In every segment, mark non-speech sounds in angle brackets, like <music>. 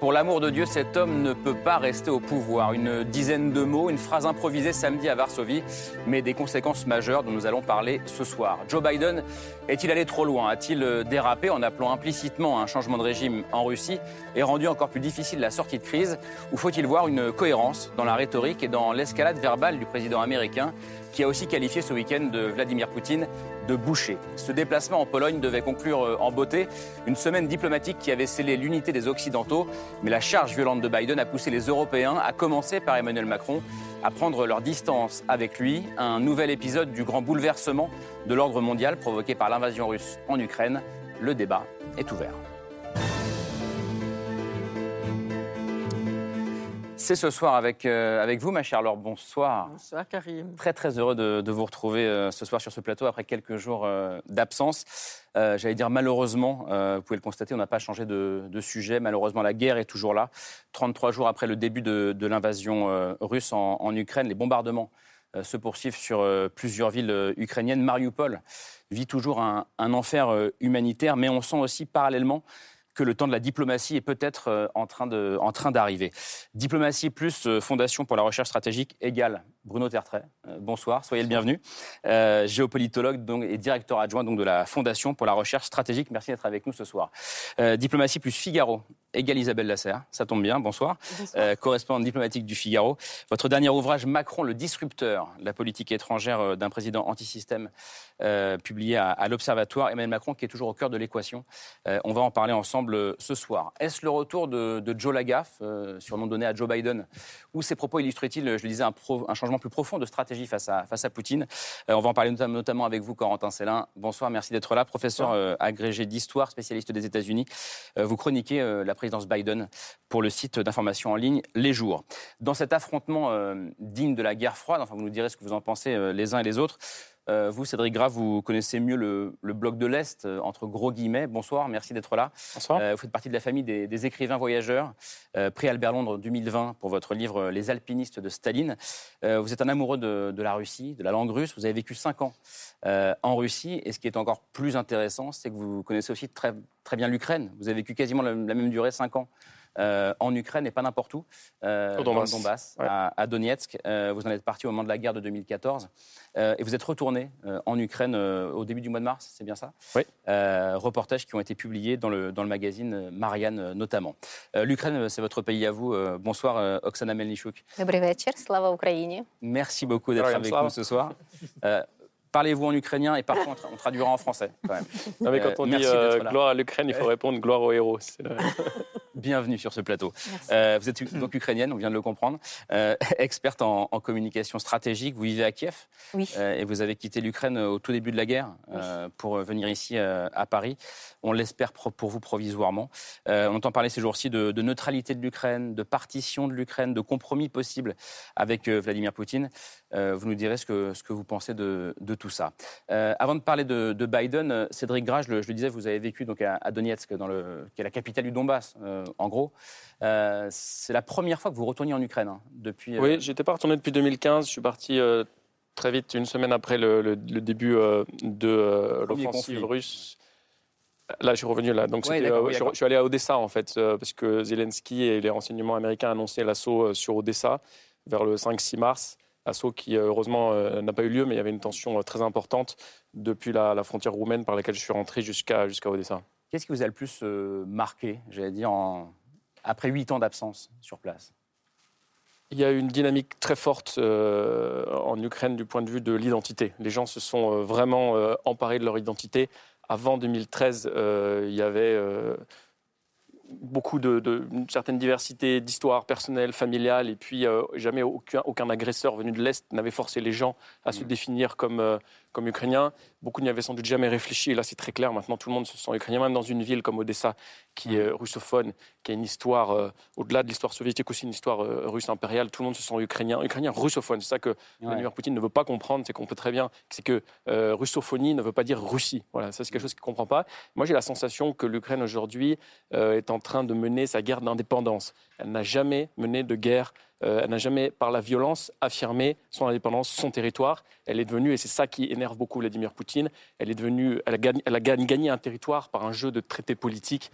Pour l'amour de Dieu, cet homme ne peut pas rester au pouvoir. Une dizaine de mots, une phrase improvisée samedi à Varsovie, mais des conséquences majeures dont nous allons parler ce soir. Joe Biden est-il allé trop loin? A-t-il dérapé en appelant implicitement un changement de régime en Russie et rendu encore plus difficile la sortie de crise? Ou faut-il voir une cohérence dans la rhétorique et dans l'escalade verbale du président américain qui a aussi qualifié ce week-end de Vladimir Poutine Ce déplacement en Pologne devait conclure euh, en beauté une semaine diplomatique qui avait scellé l'unité des Occidentaux, mais la charge violente de Biden a poussé les Européens, à commencer par Emmanuel Macron, à prendre leur distance avec lui. Un nouvel épisode du grand bouleversement de l'ordre mondial provoqué par l'invasion russe en Ukraine. Le débat est ouvert. C'est ce soir avec, euh, avec vous, ma chère Laure. Bonsoir. Bonsoir, Karim. Très, très heureux de, de vous retrouver euh, ce soir sur ce plateau après quelques jours euh, d'absence. J'allais dire malheureusement, vous pouvez le constater, on n'a pas changé de, de, sujet. Malheureusement, la guerre est toujours là. 33 jours après le début de, de l'invasion russe en, en, Ukraine, les bombardements se poursuivent sur plusieurs villes ukrainiennes. Mariupol vit toujours un, un enfer humanitaire, mais on sent aussi parallèlement que le temps de la diplomatie est peut-être euh, en train d'arriver. Diplomatie plus euh, Fondation pour la recherche stratégique égale Bruno Tertrais. Euh, bonsoir, soyez le bienvenu. Euh, géopolitologue donc, et directeur adjoint donc, de la Fondation pour la recherche stratégique. Merci d'être avec nous ce soir. Euh, diplomatie plus Figaro égale Isabelle Lasserre. Ça tombe bien, bonsoir. bonsoir. Euh, correspondante diplomatique du Figaro. Votre dernier ouvrage, Macron, le disrupteur, la politique étrangère d'un président antisystème, publié à, à l'Observatoire. Emmanuel Macron qui est toujours au cœur de l'équation. on va en parler ensemble ce soir. Est-ce le retour de, de Joe Lagaffe, surnom donné à Joe Biden, ou ses propos illustraient-ils, je le disais, un, pro, un changement plus profond de stratégie face à, face à Poutine? Euh, on va en parler notamment avec vous, Corentin Célin. Bonsoir, merci d'être là. Professeur euh, agrégé d'histoire, spécialiste des États-Unis. Euh, vous chroniquez euh, la présidence Biden pour le site d'information en ligne Les Jours. Dans cet affrontement euh, digne de la guerre froide, enfin vous nous direz ce que vous en pensez euh, les uns et les autres, euh, vous, Cédric Grave, vous connaissez mieux le, le bloc de l'Est, euh, entre gros guillemets. Bonsoir, merci d'être là. Bonsoir. Euh, vous faites partie de la famille des, des écrivains voyageurs, prix Albert Londres 2020 pour votre livre Les alpinistes de Staline. Vous êtes un amoureux de, de, la Russie, de la langue russe. Vous avez vécu cinq ans en Russie. Et ce qui est encore plus intéressant, c'est que vous connaissez aussi très, très bien l'Ukraine. Vous avez vécu quasiment la, la même durée, cinq ans. Euh, en Ukraine et pas n'importe où, euh, dans le Donbass, à, Donetsk. Euh, vous en êtes parti au moment de la guerre de 2014 euh, et vous êtes retourné en Ukraine au début du mois de mars, c'est bien ça? Oui. reportages qui ont été publiés dans le, magazine Marianne notamment. L'Ukraine, c'est votre pays à vous. bonsoir Oksana Melnichuk. slava Ukraini. Merci beaucoup d'être avec nous ce soir. Parlez-vous en ukrainien et parfois on, on traduira en français. Non, mais quand on dit gloire à l'Ukraine, il faut répondre gloire aux héros. <laughs> Bienvenue sur ce plateau. Euh, vous êtes <clears throat> donc ukrainienne, on vient de le comprendre, euh, experte en, en, communication stratégique. Vous vivez à Kiev oui. et vous avez quitté l'Ukraine au tout début de la guerre oui. pour venir ici à Paris. On l'espère pour vous provisoirement. on entend parler ces jours-ci de, de, neutralité de l'Ukraine, de partition de l'Ukraine, de compromis possible avec Vladimir Poutine. vous nous direz ce que, ce que vous pensez de, de tout ça. Euh, avant de parler de, de Biden, Cédric Gras, je le, je le, disais, vous avez vécu donc à, à Donetsk, dans le, qui est la capitale du Donbass, euh, en gros. Euh, c'est la première fois que vous retournez en Ukraine hein, depuis. Oui, j'étais pas retourné depuis 2015. Je suis parti euh, très vite, une semaine après le, le, le début euh, de l'offensive russe. Là, je suis revenu là. Donc, ouais, oui, je, je, suis allé à Odessa, en fait, parce que Zelensky et les renseignements américains annonçaient l'assaut sur Odessa vers le 5-6 mars assaut qui heureusement euh, n'a pas eu lieu, mais il y avait une tension euh, très importante depuis la, la frontière roumaine par laquelle je suis rentré jusqu'à jusqu'à Odessa. Qu'est-ce qui vous a le plus euh, marqué, j'allais dire, en... après huit ans d'absence sur place? Il y a une dynamique très forte euh, en Ukraine du point de vue de l'identité. Les gens se sont euh, vraiment euh, emparés de leur identité. Avant 2013, il y avait beaucoup de, de une certaine diversité d'histoires personnelles, familiales, et puis jamais aucun, aucun, agresseur venu de l'Est n'avait forcé les gens à mmh. se définir comme, comme ukrainiens. Beaucoup n'y avaient sans doute jamais réfléchi, et là c'est très clair, maintenant tout le monde se sent ukrainien, même dans une ville comme Odessa, qui est russophone, qui a une histoire, euh, au-delà de l'histoire soviétique aussi, une histoire euh, russe impériale. Tout le monde se sent ukrainien, ukrainien russophone. C'est ça que Vladimir Poutine ne veut pas comprendre, c'est qu'on peut très bien, c'est que euh, russophonie ne veut pas dire Russie. Voilà, ça c'est quelque chose qu'il ne comprend pas. Moi j'ai la sensation que l'Ukraine aujourd'hui est en train de mener sa guerre d'indépendance. Elle n'a jamais mené de guerre euh, elle n'a jamais, par la violence, affirmé son indépendance, son territoire. Elle est devenue, et c'est ça qui énerve beaucoup Vladimir Poutine, elle est devenue, elle a gagné, elle a gagné un territoire par un jeu de traités politiques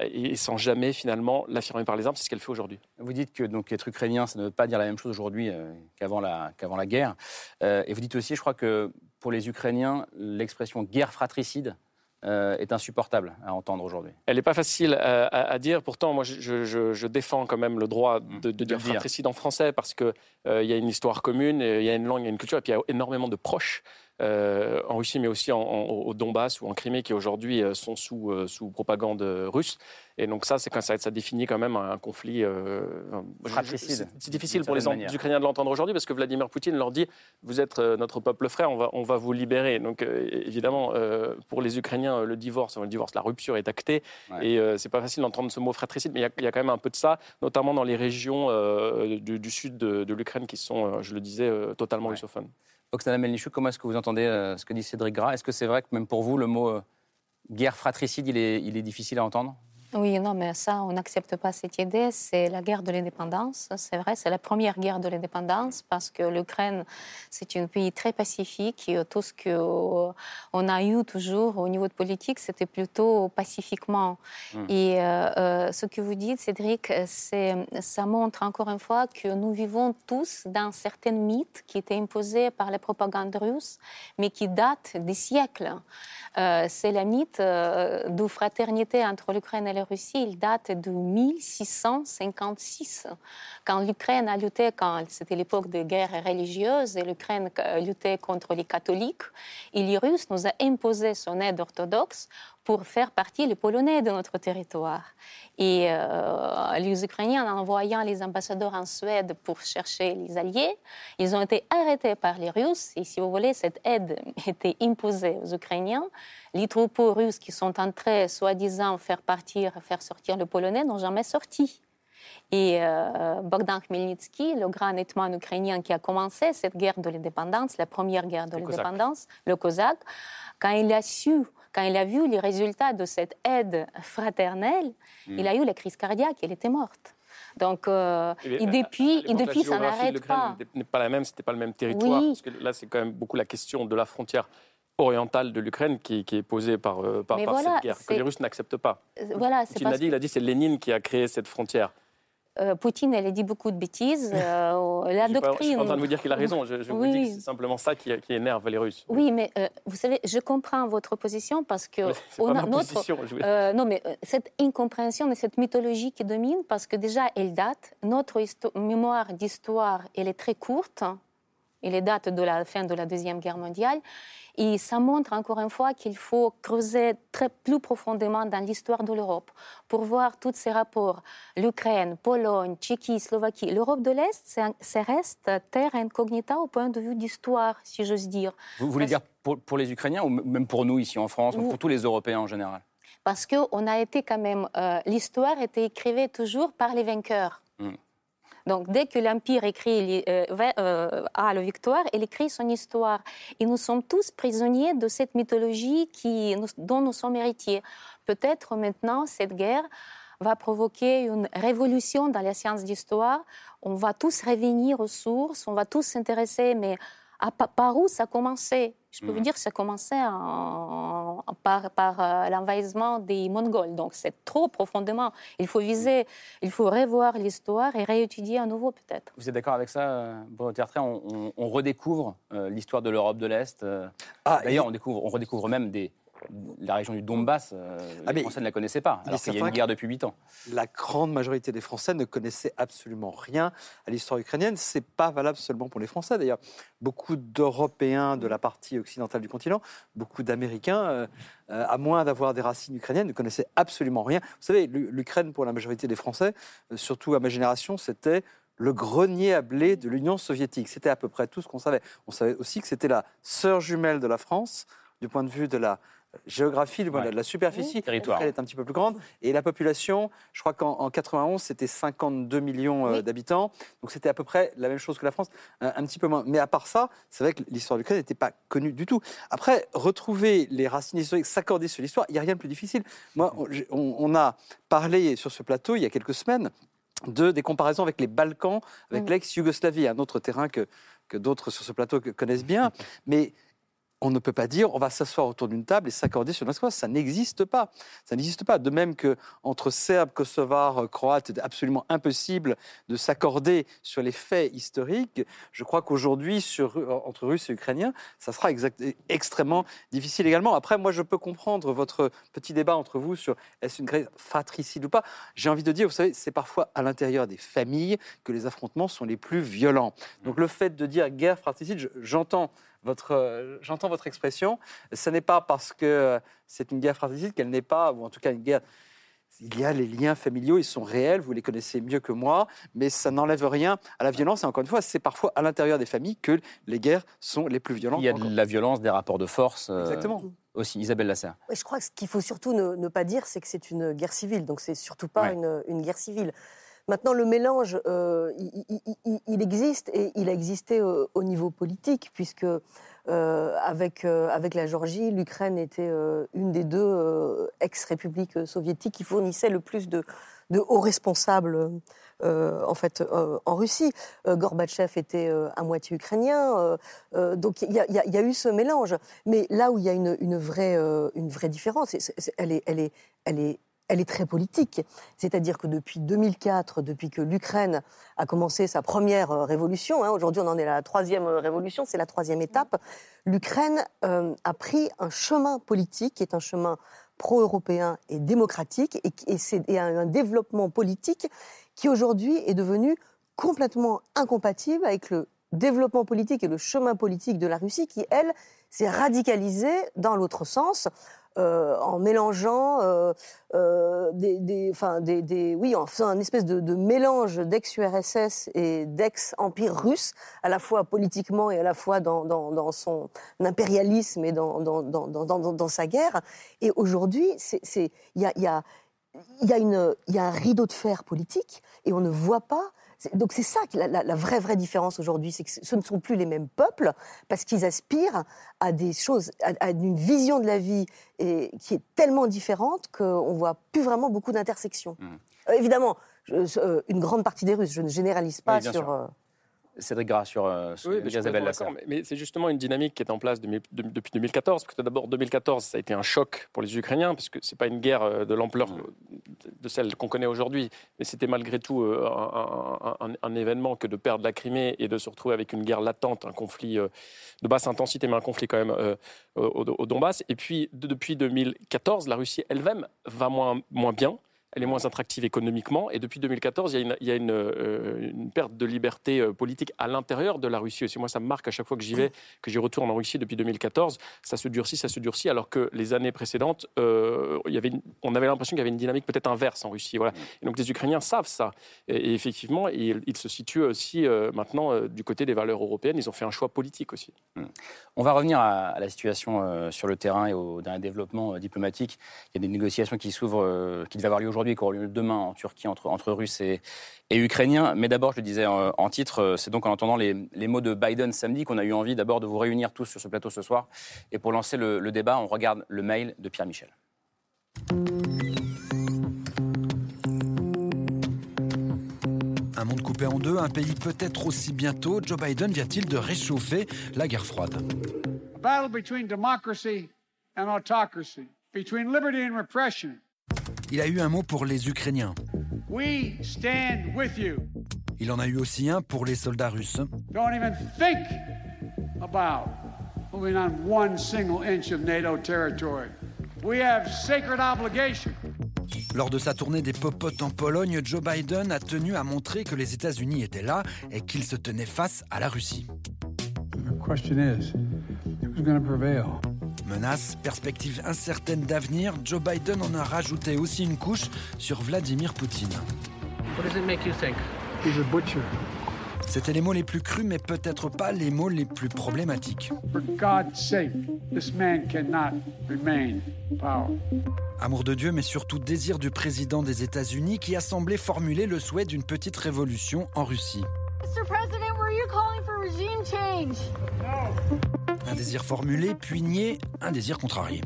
et, sans jamais finalement l'affirmer par les armes. C'est ce qu'elle fait aujourd'hui. Vous dites que donc être ukrainien, ça ne veut pas dire la même chose aujourd'hui euh, qu'avant la, qu'avant la guerre. Euh, et vous dites aussi, je crois que pour les Ukrainiens, l'expression guerre fratricide euh, est insupportable à entendre aujourd'hui. Elle n'est pas facile à, dire. Pourtant, moi, je, défends quand même le droit de, dire fratricide en français parce qu'il euh, y a une histoire commune, il y a une langue, il y a une culture, et puis il y a énormément de proches euh, en Russie, mais aussi au Donbass ou en Crimée, qui aujourd'hui euh, sont sous, euh, sous propagande russe. Et donc ça, c'est quand ça, ça, définit quand même un conflit C'est difficile pour les Ukrainiens de l'entendre aujourd'hui parce que Vladimir Poutine leur dit vous êtes notre peuple frère, on va, on va vous libérer. Donc évidemment, pour les Ukrainiens, le divorce, le divorce, la rupture est actée et c'est pas facile d'entendre ce mot fratricide, mais il y, a quand même un peu de ça, notamment dans les régions du, sud de, l'Ukraine qui sont, je le disais, totalement russophones. Oksana Melnichuk, comment est-ce que vous entendez euh, ce que dit Cédric Gras? Est-ce que c'est vrai que même pour vous, le mot euh, guerre fratricide, il est difficile à entendre? Oui, non, mais ça, on n'accepte pas cette idée. C'est la guerre de l'indépendance. C'est vrai, c'est la première guerre de l'indépendance parce que l'Ukraine, c'est un pays très pacifique. Et tout ce qu'on euh, a eu toujours au niveau de politique, c'était plutôt pacifiquement. Hmm. Et euh, euh, ce que vous dites, Cédric, ça montre encore une fois que nous vivons tous dans certaines mythes qui étaient imposés par la propagande russe, mais qui datent des siècles. c'est la mythe de fraternité entre l'Ukraine et la Russie, il date de 1656, quand l'Ukraine a lutté, quand c'était l'époque de guerre religieuse, et l'Ukraine luttait contre les catholiques, et les Russes nous a imposé son aide orthodoxe pour faire partie les Polonais de notre territoire. Et euh, les Ukrainiens, en envoyant les ambassadeurs en Suède pour chercher les alliés, ils ont été arrêtés par les Russes. Et si vous voulez, cette aide <laughs> était imposée aux Ukrainiens. Les troupeaux russes qui sont entrés, soi-disant, faire partir, faire sortir le Polonais, n'ont jamais sorti. Et euh, Bogdan Khmelnytsky, le grand hetman ukrainien qui a commencé cette guerre de l'indépendance, la première guerre de l'indépendance, le Cosaque, quand il a su quand il a vu les résultats de cette aide fraternelle, hmm. il a eu la crise cardiaque, il était morte. Donc, euh, et, depuis, et depuis ça n'arrête pas. n'est pas la même, c'était pas le même territoire. Parce que là, c'est quand même beaucoup la question de la frontière orientale de l'Ukraine qui, est posée par, euh, par, cette guerre, que les Russes n'acceptent pas. Euh, voilà, Poutine l'a dit, il a dit c'est Lénine qui a créé cette frontière. Euh, Poutine, elle a dit beaucoup de bêtises. <laughs> Euh, la doctrine. je suis en train de vous dire qu'il a raison. Je, vous dis que c'est simplement ça qui, énerve les Russes. Oui, mais euh, vous savez, je comprends votre position parce que <laughs> on a notre. Position, non, mais cette incompréhension et cette mythologie qui domine, parce que déjà, elle date. Notre mémoire d'histoire, elle est très courte. Elle date de la fin de la deuxième guerre mondiale. Et ça montre encore une fois qu'il faut creuser très plus profondément dans l'histoire de l'Europe pour voir tous ces rapports. L'Ukraine, Pologne, Tchéquie, Slovaquie. L'Europe de l'Est, ça reste terre incognita au point de vue d'histoire, si j'ose dire. Vous voulez dire pour, les Ukrainiens ou même pour nous ici en France, ou pour tous les Européens en général? Parce qu'on a été quand même. Euh, l'histoire était écrite toujours par les vainqueurs. Hmm. Donc, dès que l'Empire écrit euh, euh, a la victoire, il écrit son histoire. Et nous sommes tous prisonniers de cette mythologie qui, dont nous sommes héritiers. Peut-être maintenant, cette guerre va provoquer une révolution dans la science d'histoire. On va tous revenir aux sources, on va tous s'intéresser, mais par où ça a commencé Je peux vous mhm. dire que ça a commencé par, par euh, l'envahissement des Mongols. Donc c'est trop profondément. Il faut viser, il faut revoir l'histoire et réétudier à nouveau peut-être. Vous êtes d'accord avec ça, euh, Bruno on, on, redécouvre euh, l'histoire de l'Europe de l'Est. Ah, D'ailleurs, on, découvre, on redécouvre même des, la région du Donbass, euh, ah, les Français ne la connaissaient pas, alors qu'il y a une guerre depuis 8 ans. La grande majorité des Français ne connaissaient absolument rien à l'histoire ukrainienne. Ce n'est pas valable seulement pour les Français, d'ailleurs. Beaucoup d'Européens de la partie occidentale du continent, beaucoup d'Américains, euh, euh, à moins d'avoir des racines ukrainiennes, ne connaissaient absolument rien. Vous savez, l'Ukraine, pour la majorité des Français, surtout à ma génération, c'était le grenier à blé de l'Union soviétique. C'était à peu près tout ce qu'on savait. On savait aussi que c'était la sœur jumelle de la France du point de vue de la, géographie, le- Ouais. la superficie, Territoire. elle est un petit peu plus grande. Et la population, je crois qu'en en 91, c'était 52 millions euh, Oui. d'habitants. Donc c'était à peu près la même chose que la France, un, un petit peu moins. Mais à part ça, c'est vrai que l'histoire de l'Ukraine n'était pas connue du tout. Après, retrouver les racines historiques, s'accorder sur l'histoire, il n'y a rien de plus difficile. Moi, on, a parlé sur ce plateau il y a quelques semaines de, des comparaisons avec les Balkans, avec Mm. l'ex-Yougoslavie, un autre terrain que, que d'autres sur ce plateau connaissent bien. Mais <laughs> on ne peut pas dire on va s'asseoir autour d'une table et s'accorder sur notre Ça n'existe pas. Ça n'existe pas. De même que entre Serbes, Kosovars, Croates, c'est absolument impossible de s'accorder sur les faits historiques. Je crois qu'aujourd'hui, entre Russes et Ukrainiens, ça sera extrêmement difficile également. Après, moi, je peux comprendre votre petit débat entre vous sur est-ce une guerre fratricide ou pas. J'ai envie de dire, vous savez, c'est parfois à l'intérieur des familles que les affrontements sont les plus violents. Donc le fait de dire guerre fratricide, je- j'entends votre, euh, j'entends votre expression. Ce n'est pas parce que euh, c'est une guerre fratricide qu'elle n'est pas, ou en tout cas une guerre. Il y a les liens familiaux, ils sont réels, vous les connaissez mieux que moi, mais ça n'enlève rien à la violence. Et encore une fois, c'est parfois à l'intérieur des familles que les guerres sont les plus violentes. Il y a encore. de la violence, des rapports de force. euh, Exactement. Aussi, Isabelle Lasserre. Je crois que ce qu'il faut surtout ne, ne pas dire, c'est que c'est une guerre civile. Donc, c'est surtout pas Ouais. une, une guerre civile. Maintenant, le mélange, euh, il, existe et il a existé euh, au niveau politique, puisque euh, avec, avec la Géorgie, l'Ukraine était une des deux ex-républiques soviétiques qui fournissaient le plus de, hauts responsables en fait en Russie. Gorbatchev était à moitié ukrainien, donc il y, a- eu ce mélange. Mais là où il y a une, vraie, une vraie différence, elle, est, elle, est, elle, est, elle est très politique. C'est-à-dire que depuis 2004, depuis que l'Ukraine a commencé sa première euh, révolution, hein, aujourd'hui on en est à la troisième euh, révolution, c'est la troisième étape, l'Ukraine euh, a pris un chemin politique qui est un chemin pro-européen et démocratique, et, et c'est un, un développement politique qui aujourd'hui est devenu complètement incompatible avec le développement politique et le chemin politique de la Russie qui, elle, s'est radicalisée dans l'autre sens. Euh, en mélangeant euh, euh, des, enfin, oui, en faisant un espèce de, mélange d'ex-URSS et d'ex-empire russe, à la fois politiquement et à la fois dans, son impérialisme et dans, sa guerre. Et aujourd'hui, il y a un rideau de fer politique et on ne voit pas. Donc c'est ça la, la- la vraie vraie différence aujourd'hui, c'est que ce ne sont plus les mêmes peuples parce qu'ils aspirent à des choses, à, à une vision de la vie et, qui est tellement différente qu'on voit plus vraiment beaucoup d'intersections. Mhm. Euh, évidemment, je- euh, une grande partie des Russes, je ne généralise pas Oui, sur. Cédric Gras sur, euh, sur Oui, mais Isabelle Lasserre. c'est justement une dynamique qui est en place de- de- depuis 2014. Parce que d'abord, 2014, ça a été un choc pour les Ukrainiens, parce que c'est pas une guerre euh, de l'ampleur de- celle qu'on connaît aujourd'hui. Mais c'était malgré tout euh, un, un- un- un événement que de perdre la Crimée et de se retrouver avec une guerre latente, un conflit de basse intensité, mais un conflit quand même euh, au, au Donbass. Et puis, de- depuis 2014, la Russie elle-même va moins, moins bien. Elle est moins attractive économiquement. Et depuis 2014, il y a une, euh, perte de liberté euh, politique à l'intérieur de la Russie aussi. Moi, ça me marque à chaque fois que j'y vais, que j'y retourne en Russie depuis 2014. Ça se durcit, ça se durcit, alors que les années précédentes, euh, on avait l'impression qu'il y avait une dynamique peut-être inverse en Russie. Et donc les Ukrainiens savent ça. Et, effectivement, ils, se situent aussi maintenant du côté des valeurs européennes. Ils ont fait un choix politique aussi. On va revenir à, la situation sur le terrain et au dernier développement diplomatique. Il y a des négociations qui s'ouvrent, qui devaient avoir lieu aujourd'hui et qui auront lieu demain en Turquie entre, entre Russes et, et Ukrainiens. Mais d'abord, je le disais euh, en titre, euh, c'est donc en entendant les, les mots de Biden samedi qu'on a eu envie d'abord de vous réunir tous sur ce plateau ce soir. Et pour lancer le, le débat, on regarde le mail de Pierre Michel. Un monde coupé en deux, un pays peut-être aussi bientôt, Joe Biden vient-il de réchauffer la guerre froide? A battle between democracy and autocracy, between liberty and repression. Il a eu un mot pour les Ukrainiens. We stand with you. Il en a eu aussi un pour les soldats russes. Don't even think about moving on one single inch of NATO territory. We have sacred obligation. Lors de sa tournée des popotes en Pologne, Joe Biden a tenu à montrer que les États-Unis étaient là et qu'ils se tenaient face à la Russie. The question is, who's going to prevail? Menaces, perspectives incertaines d'avenir, Joe Biden en a rajouté aussi une couche sur Vladimir Poutine. What does it make you think? He's a butcher. C'était les mots les plus crus, mais peut-être pas les mots les plus problématiques. For God's sake, this man cannot remain in power. Amour de Dieu, mais surtout désir du président des États-Unis qui a semblé formuler le souhait d'une petite révolution en Russie. Mr. President, were you calling for regime change? Un désir formulé, puis nié, un désir contrarié.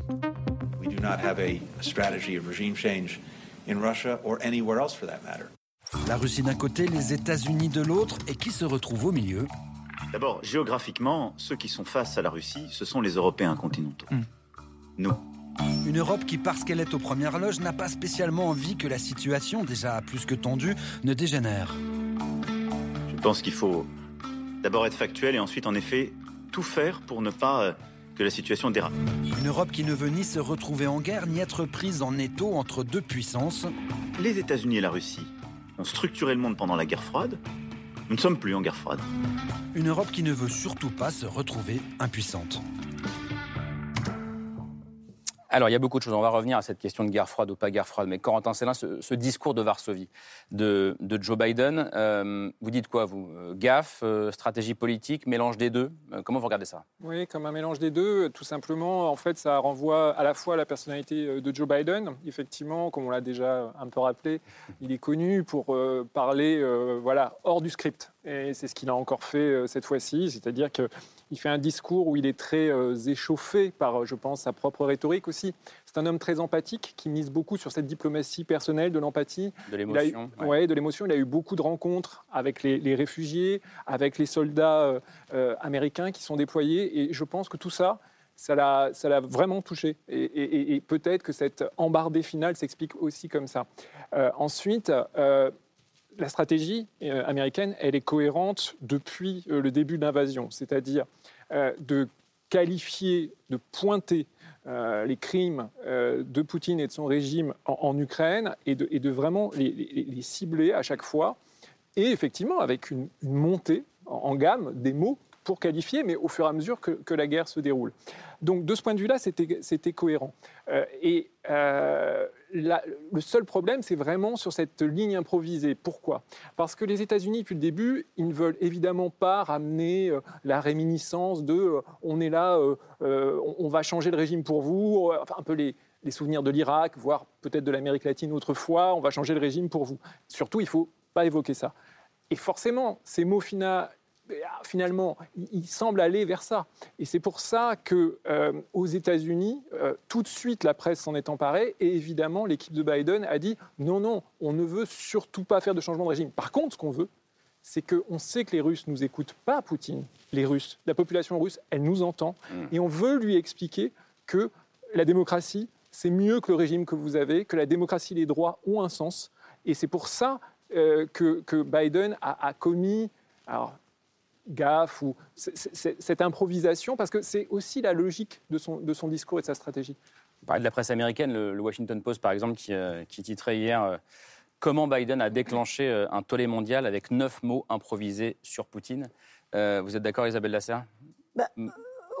We do not have a, a strategy of regime change in Russia or anywhere else for that matter. La Russie d'un côté, les États-Unis de l'autre, et qui se retrouve au milieu? D'abord, géographiquement, ceux qui sont face à la Russie, ce sont les Européens continentaux. Nous. Une Europe qui, parce qu'elle est aux premières loges, n'a pas spécialement envie que la situation, déjà plus que tendue, ne dégénère. Je pense qu'il faut d'abord être factuel et ensuite, en effet, tout faire pour ne pas euh, que la situation dérape. Une Europe qui ne veut ni se retrouver en guerre, ni être prise en étau entre deux puissances. Les États-Unis et la Russie ont structuré le monde pendant la guerre froide. Nous ne sommes plus en guerre froide. Une Europe qui ne veut surtout pas se retrouver impuissante. Alors, il y a beaucoup de choses. On va revenir à cette question de guerre froide ou pas guerre froide. Mais Corentin Célin, ce, ce discours de Varsovie de, Joe Biden, euh, vous dites quoi, vous Euh, Gaffe, euh, stratégie politique, mélange des deux Comment vous regardez ça? Oui, comme un mélange des deux. Tout simplement, en fait, ça renvoie à la fois à la personnalité de Joe Biden. Effectivement, comme on l'a déjà un peu rappelé, il est connu pour parler voilà, hors du script. Et c'est ce qu'il a encore fait cette fois-ci. C'est-à-dire qu'il fait un discours où il est très euh, échauffé par, euh, je pense, sa propre rhétorique aussi. C'est un homme très empathique qui mise beaucoup sur cette diplomatie personnelle, de l'empathie. De Il l'émotion ouais. ouais. de l'émotion. Il a eu beaucoup de rencontres avec les, les réfugiés, avec les soldats euh, euh, américains qui sont déployés. Et je pense que tout ça, ça l'a, vraiment touché. Et, et- peut-être que cette embardée finale s'explique aussi comme ça. Ensuite, la stratégie euh, américaine, elle est cohérente depuis euh, le début de l'invasion, c'est-à-dire euh, de qualifier, de pointer les crimes de Poutine et de son régime en, Ukraine et de, vraiment les, cibler à chaque fois, et effectivement avec une, montée en gamme des mots pour qualifier, mais au fur et à mesure que, la guerre se déroule. Donc de ce point de vue-là, c'était cohérent. Euh, et euh, le seul problème, c'est vraiment sur cette ligne improvisée. Pourquoi? Parce que les États-Unis, depuis le début, ils ne veulent évidemment pas ramener euh, la réminiscence de on est là, on, va changer le régime pour vous, enfin un peu les, souvenirs de l'Irak, voire peut-être de l'Amérique latine autrefois, on va changer le régime pour vous. Surtout, il ne faut pas évoquer ça. Et forcément, ces mots fina- finalement, ils ils semblent aller vers ça. Et c'est pour ça que euh, aux États-Unis, euh, tout de suite, la presse s'en est emparée. Et évidemment, l'équipe de Biden a dit non, non, on ne veut surtout pas faire de changement de régime. Par contre, ce qu'on veut, c'est qu'on sait que les Russes nous écoutent pas, Poutine. Les Russes, la population russe, elle nous entend. Et on veut lui expliquer que la démocratie, c'est mieux que le régime que vous avez, que la démocratie et les droits ont un sens. Et c'est pour ça euh, que, que Biden a, a commis alors, gaffe ou c- c- cette improvisation, parce que c'est aussi la logique de son, de son discours et de sa stratégie. On parlait de la presse américaine, le, le Washington Post par exemple, qui, euh, qui titrait hier euh, Comment Biden a déclenché euh, un tollé mondial avec neuf mots improvisés sur Poutine. Euh, vous êtes d'accord, Isabelle Lasserre?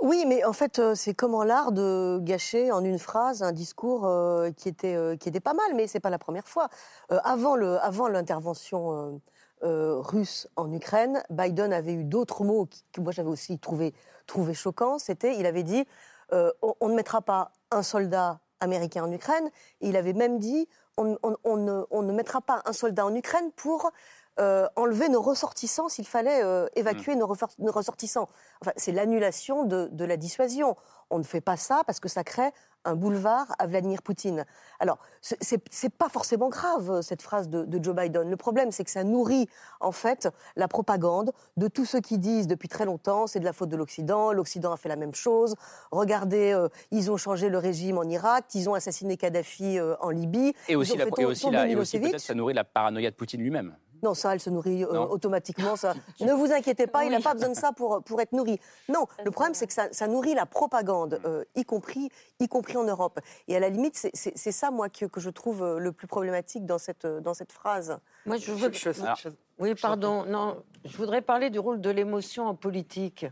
Oui, mais en fait, euh, c'est comme en l'art de gâcher en une phrase un discours euh, qui, était, euh, qui était pas mal, mais c'est pas la première fois. Euh, avant le- avant l'intervention euh, russe en Ukraine, Biden avait eu d'autres mots que moi j'avais aussi trouvé, choquants. C'était, il avait dit, euh, on, ne mettra pas un soldat américain en Ukraine. Et il avait même dit, on ne mettra pas un soldat en Ukraine pour euh, enlever nos ressortissants s'il fallait euh, évacuer nos, refor- nos ressortissants. Enfin, c'est l'annulation de, de la dissuasion. On ne fait pas ça parce que ça crée un boulevard à Vladimir Poutine. Alors, c'est- pas forcément grave, euh, cette phrase de, de Joe Biden. Le problème, c'est que ça nourrit, en fait, la propagande de tous ceux qui disent depuis très longtemps c'est de la faute de l'Occident, l'Occident a fait la même chose. Regardez, euh, ils ont changé le régime en Irak, ils ont assassiné Kadhafi en Libye. Et aussi, la- et aussi, la- et aussi peut-être ça nourrit la paranoïa de Poutine lui-même. Non, ça, elle se nourrit euh, Non. automatiquement. Ça. <laughs> ne vous inquiétez pas, il n'a pas besoin de ça pour, pour être nourri. Non, le problème, c'est que ça, ça nourrit la propagande, euh, y, compris, y compris en Europe. Et à la limite, c'est- ça, moi, que, que je trouve euh, le plus problématique dans cette, dans cette phrase. Moi, je veux. Oui, pardon. Non, je voudrais parler du rôle de l'émotion en politique.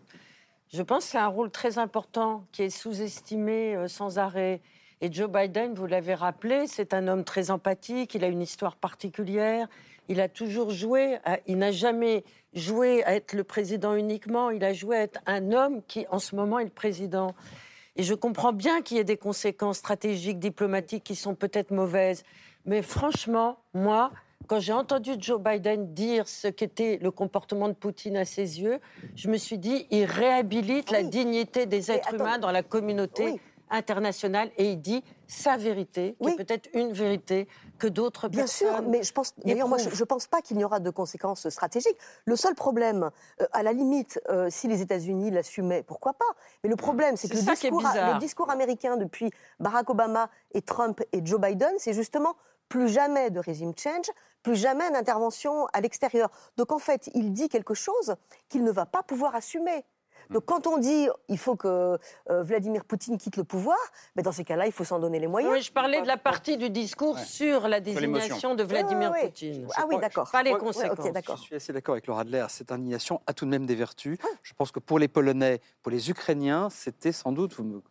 Je pense que c'est un rôle très important qui est sous-estimé euh, sans arrêt. Et Joe Biden, vous l'avez rappelé, c'est un homme très empathique, il a une histoire particulière, il a toujours joué, à- il n'a jamais joué à être le président uniquement, il a joué à être un homme qui, en ce moment, est le président. Et je comprends bien qu'il y ait des conséquences stratégiques, diplomatiques qui sont peut-être mauvaises. Mais franchement, moi, quand j'ai entendu Joe Biden dire ce qu'était le comportement de Poutine à ses yeux, je me suis dit, il réhabilite la dignité des êtres attends. humains dans la communauté Oui. Internationale et il dit sa vérité, qui est peut-être une vérité que d'autres Bien sûr, personnes. mais je pense, d'ailleurs, moi, je ne pense pas qu'il n'y aura de conséquences stratégiques. Le seul problème, euh, à la limite, euh, si les États-Unis l'assumaient, pourquoi pas? Mais le problème, c'est que discours, le discours américain depuis Barack Obama et Trump et Joe Biden, c'est justement plus jamais de régime change, plus jamais d'intervention à l'extérieur. Donc en fait, il dit quelque chose qu'il ne va pas pouvoir assumer. Donc quand on dit il faut que euh, Vladimir Poutine quitte le pouvoir, ben dans ces cas-là, il faut s'en donner les moyens. Oui, je parlais de la partie du discours Ouais. sur la désignation de Vladimir Ouais, ouais, ouais. Poutine. Ah oui, d'accord. Pas les conséquences. ok, d'accord. Je suis assez d'accord avec Laura Adler. Cette indignation a tout de même des vertus. Je pense que pour les Polonais, pour les Ukrainiens, c'était sans doute, vous me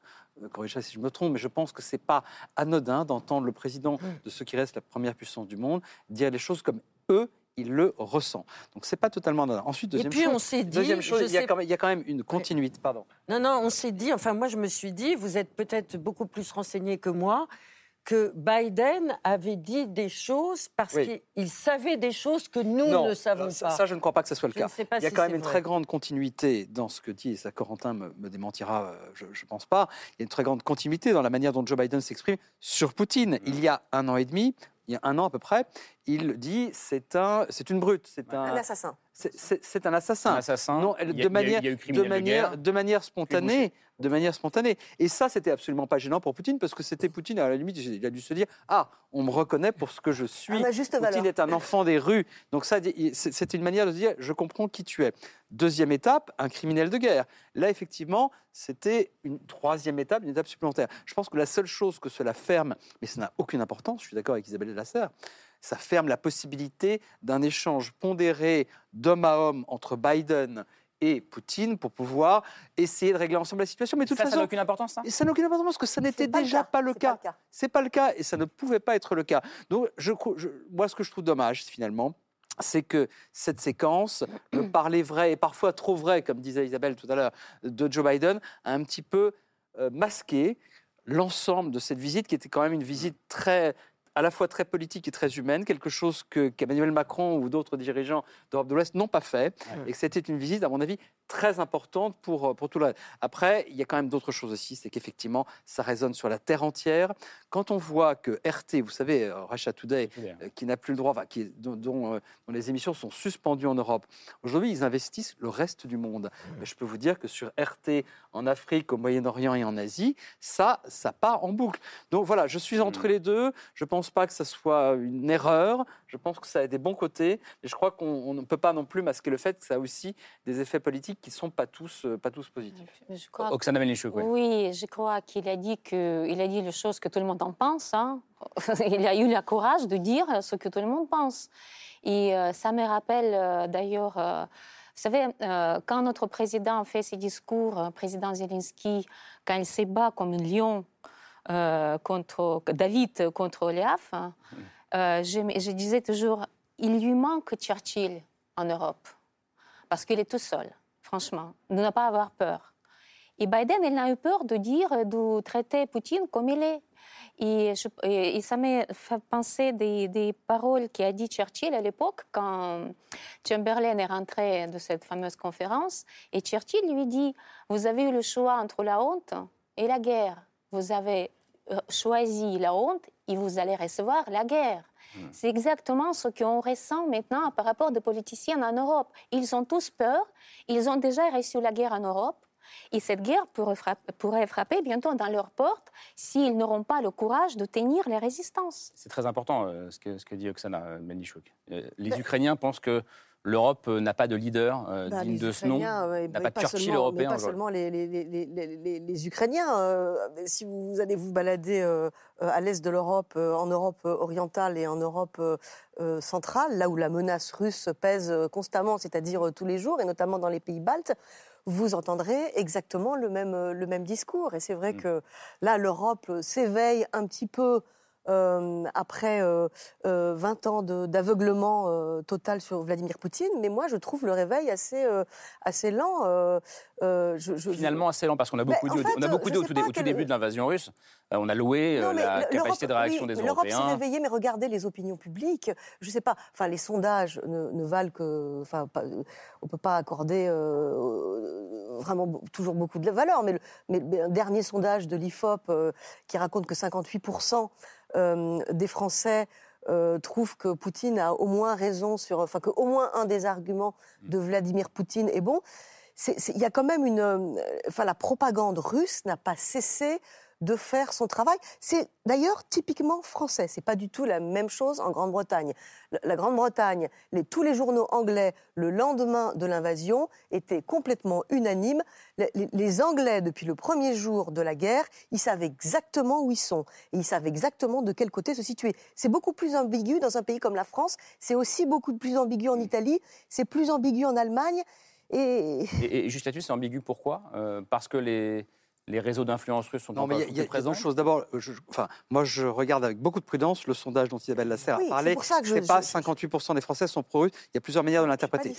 me corrigerez si je me trompe, mais je pense que c'est pas anodin d'entendre le président de ce qui reste la première puissance du monde dire les choses comme eux, il le ressent. Donc c'est pas totalement anodin. Ensuite, Et deuxième puis chose, on s'est dit, deuxième chose il, y a quand même, il y a quand même une continuité. Pardon. Non, non, on s'est dit, enfin moi je me suis dit, vous êtes peut-être beaucoup plus renseigné que moi, que Biden avait dit des choses parce Oui. qu'il savait des choses que nous non, ne savons ça, pas. ça, je ne crois pas que ce soit le Je cas. il y a si quand même une vrai. très grande continuité dans ce que dit, et ça Corentin me, me démentira, euh, je ne pense pas, il y a une très grande continuité dans la manière dont Joe Biden s'exprime sur Poutine. Il y a un an et demi, il y a un an à peu près, il dit c'est un, c'est une brute, c'est un, Un assassin. c'est- un assassin. Un assassin. Non, Il y a- de manière, eu de de manière, guerre. de manière spontanée, de manière spontanée. Et ça, c'était absolument pas gênant pour Poutine parce que c'était Poutine à la limite, il a dû se dire ah, on me reconnaît pour ce que je suis. À ma juste Poutine valeur. est un enfant des rues. Donc ça, c'est une manière de se dire je comprends qui tu es. Deuxième étape, un criminel de guerre. Là, effectivement, c'était une troisième étape, une étape supplémentaire. Je pense que la seule chose que cela ferme, mais ça n'a aucune importance, je suis d'accord avec Isabelle Lasserre, ça ferme la possibilité d'un échange pondéré d'homme à homme entre Biden et Poutine pour pouvoir essayer de régler ensemble la situation. Mais de toute Ça, ça n'a façon, aucune importance, ça? et ça n'a aucune importance parce que ça n'était pas déjà pas le cas. pas. C'est pas le cas et ça ne pouvait pas être le cas. Donc, je, cro- je- moi, ce que je trouve dommage, finalement, c'est que cette séquence, <clears throat> le parler vrai et parfois trop vrai, comme disait Isabelle tout à l'heure, de Joe Biden, a un petit peu euh, masqué l'ensemble de cette visite qui était quand même une visite très à la fois très politique et très humaine, quelque chose que qu'Emmanuel Macron ou d'autres dirigeants d'Europe de l'Ouest n'ont pas fait, et que c'était une visite, à mon avis, très importante pour, euh, pour tout le reste. Après, il y a quand même d'autres choses aussi, c'est qu'effectivement, ça résonne sur la terre entière. Quand on voit que RT, vous savez, euh, Russia Today, euh, qui n'a plus le droit, enfin, qui, est- dont, dont, euh, dont les émissions sont suspendues en Europe, aujourd'hui, ils investissent le reste du monde. Mais je peux vous dire que sur RT, en Afrique, au Moyen-Orient et en Asie, ça, ça part en boucle. Donc voilà, je suis entre les deux. Je ne pense pas que ça soit une erreur. Je pense que ça a des bons côtés. Et je crois qu'on on ne peut pas non plus masquer le fait que ça a aussi des effets politiques qui ne sont pas tous, euh, pas tous positifs. Je crois Oksana Melnichuk, oui. Oui, je crois qu'il a dit que il a dit les choses que tout le monde en pense. hein. <laughs> il a eu le courage de dire ce que tout le monde pense. Et euh, ça me rappelle euh, d'ailleurs, euh, vous savez, euh, quand notre président fait ses discours, euh, président Zelensky, quand il se bat comme un lion euh, contre David contre Goliath, hein, euh, je, disais toujours, il lui manque Churchill en Europe parce qu'il est tout seul, franchement, de ne pas avoir peur. Et Biden, il n'a eu peur de dire, de traiter Poutine comme il est. Et ça m'a fait penser des, des paroles qu'a dit Churchill à l'époque quand Chamberlain est rentré de cette fameuse conférence. Et Churchill lui dit, vous avez eu le choix entre la honte et la guerre. Vous avez euh, choisi la honte et vous allez recevoir la guerre. C'est exactement ce qu'on ressent maintenant par rapport aux politiciens en Europe. Ils ont tous peur, ils ont déjà reçu la guerre en Europe, et cette guerre pourrait frapper, pourrait frapper bientôt dans leurs portes s'ils n'auront pas le courage de tenir les résistances. C'est très important euh, ce, que, ce que dit Oksana euh, Melnichuk. Euh, Les Ukrainiens pensent que l'Europe euh, n'a pas de leader euh, Bah, digne de ce nom, Ukrainiens, ouais, n'a mais pas de Churchill seulement- mais pas seulement les, les- les- les- les- les- les Ukrainiens. euh, si vous allez vous balader euh, euh, à l'est de l'Europe, euh, en Europe euh, orientale et en Europe euh, euh, centrale, là où la menace russe pèse euh, constamment, c'est-à-dire euh, tous les jours, et notamment dans les pays baltes, vous entendrez exactement le même, euh, le même discours. Et c'est vrai Mm. que là, l'Europe euh, s'éveille un petit peu euh, après euh, euh, 20 ans de- d'aveuglement euh, total sur Vladimir Poutine, mais moi je trouve le réveil assez, euh, assez lent. euh, euh, je- je- je- Finalement, assez lent parce qu'on a beaucoup dit, fait, on a beaucoup je dit au tout, pas dé- au tout quel- début de l'invasion russe. euh, on a loué euh, Non, la capacité de réaction oui, des mais L'Europe s'est Européens. réveillée, mais regardez les opinions publiques. Je sais pas. Enfin, les sondages ne, ne valent que. Enfin, pas- on peut pas accorder euh, vraiment toujours beaucoup de valeur. Mais, le, mais un dernier sondage de l'Ifop euh, qui raconte que 58 euh, des Français euh, trouvent que Poutine a au moins raison sur. Enfin, que au moins un des arguments de Vladimir Poutine est bon. Il y a quand même une. euh, Enfin, la propagande russe n'a pas cessé de faire son travail. C'est d'ailleurs typiquement français. C'est pas du tout la même chose en Grande-Bretagne. La- Grande-Bretagne, tous les journaux anglais, le lendemain de l'invasion, étaient complètement unanimes. Les, Anglais, depuis le premier jour de la guerre, ils savent exactement où ils sont et ils savent exactement de quel côté se situer. C'est beaucoup plus ambigu dans un pays comme la France. C'est aussi beaucoup plus ambigu en Italie. C'est plus ambigu en Allemagne. Et Et, et juste là-dessus, c'est ambigu. Pourquoi? Euh, Parce que les, les réseaux d'influence russes sont Non, mais il y a- encore il y a, il y a présents. deux choses. D'abord, euh, je- enfin, moi, je regarde avec beaucoup de prudence le sondage dont Isabelle Lasserre Oui, a c'est parlé. pour ça que je- C'est pas je- 58% des Français sont pro-russes. Il y a plusieurs manières de pas l'interpréter.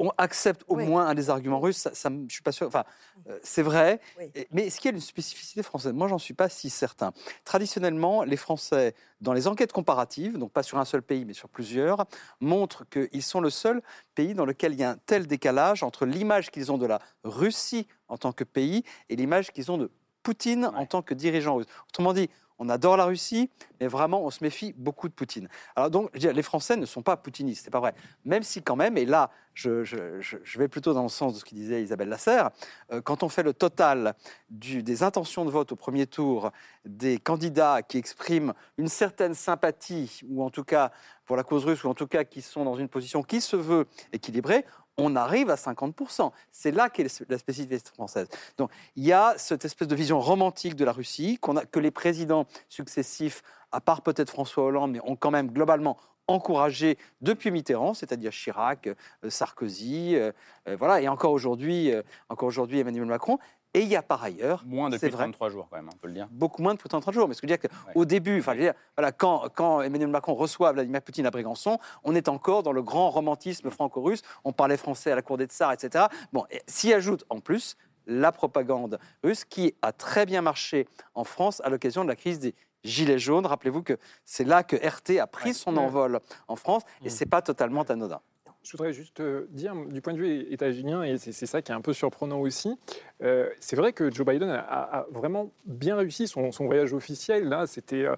On accepte au Oui. moins un des arguments russes. Ça, je suis pas sûr. Enfin, euh, c'est vrai. Oui. Et- Mais est-ce qu'il y a une spécificité française? Moi, j'en suis pas si certain. Traditionnellement, les Français, dans les enquêtes comparatives, donc pas sur un seul pays, mais sur plusieurs, montrent qu'ils sont le seul pays dans lequel il y a un tel décalage entre l'image qu'ils ont de la Russie en tant que pays et l'image qu'ils ont de Poutine en tant que dirigeant russe. Autrement dit, on adore la Russie, mais vraiment, on se méfie beaucoup de Poutine. Alors donc, les Français ne sont pas poutinistes, c'est pas vrai. Même si quand même, et là, je, vais plutôt dans le sens de ce que disait Isabelle Lasserre, euh, quand on fait le total des intentions de vote au premier tour des candidats qui expriment une certaine sympathie, ou en tout cas pour la cause russe, ou en tout cas qui sont dans une position qui se veut équilibrée, on arrive à 50%. C'est là qu'est la spécificité française. Donc il y a cette espèce de vision romantique de la Russie que les présidents successifs, à part peut-être François Hollande, mais ont quand même globalement encouragé depuis Mitterrand, c'est-à-dire Chirac, euh, Sarkozy, euh, euh, voilà, et encore aujourd'hui, encore aujourd'hui Emmanuel Macron. Et il y a par ailleurs, Moins depuis vrai, 33 jours, quand même, on peut le dire. beaucoup moins de plus de 30 jours. Mais ce que je veux dire qu'au début, enfin, je veux dire, voilà, quand, quand Emmanuel Macron reçoit Vladimir Poutine à Brégançon, on est encore dans le grand romantisme franco-russe. On parlait français à la cour des tsars, etc. Bon, et s'y ajoute en plus la propagande russe qui a très bien marché en France à l'occasion de la crise des Gilets jaunes. Rappelez-vous que c'est là que RT a pris son envol en France Mmh. et c'est pas totalement anodin. Je voudrais juste euh, dire, du point de vue états-unien, et c'est ça qui est un peu surprenant aussi, euh, c'est vrai que Joe Biden a, vraiment bien réussi son, voyage officiel. C'était euh,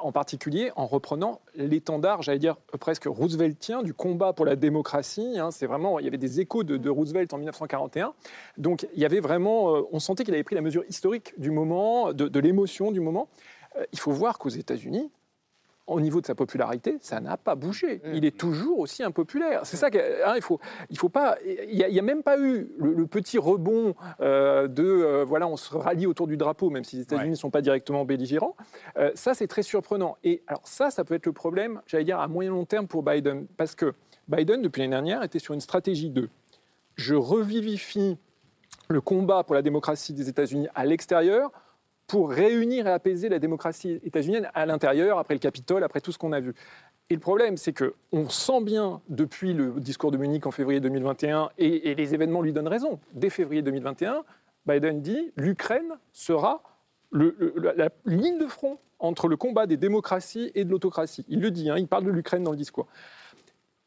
en particulier en reprenant l'étendard, j'allais dire presque rooseveltien, du combat pour la démocratie. hein. c'est vraiment, il y avait des échos de, Roosevelt en 1941. Donc, il y avait vraiment, on sentait qu'il avait pris la mesure historique du moment, de, l'émotion du moment. Il faut voir qu'aux États-Unis, au niveau de sa popularité, ça n'a pas bougé. Il est toujours aussi impopulaire. C'est ça qu'il il faut, il faut pas. Il n'y a, même pas eu le, le petit rebond euh, de euh, voilà, on se rallie autour du drapeau, même si les États-Unis ne sont pas directement belligérants. Euh, ça, c'est très surprenant. Et alors ça, ça peut être le problème, j'allais dire à moyen long terme pour Biden, parce que Biden depuis l'année dernière était sur une stratégie de je revivifie le combat pour la démocratie des États-Unis à l'extérieur pour réunir et apaiser la démocratie états-unienne à l'intérieur, après le Capitole, après tout ce qu'on a vu. Et le problème, c'est que on sent bien depuis le discours de Munich en février 2021, et, les événements lui donnent raison. Dès février 2021, Biden dit l'Ukraine sera la, ligne de front entre le combat des démocraties et de l'autocratie. Il le dit, hein, il parle de l'Ukraine dans le discours.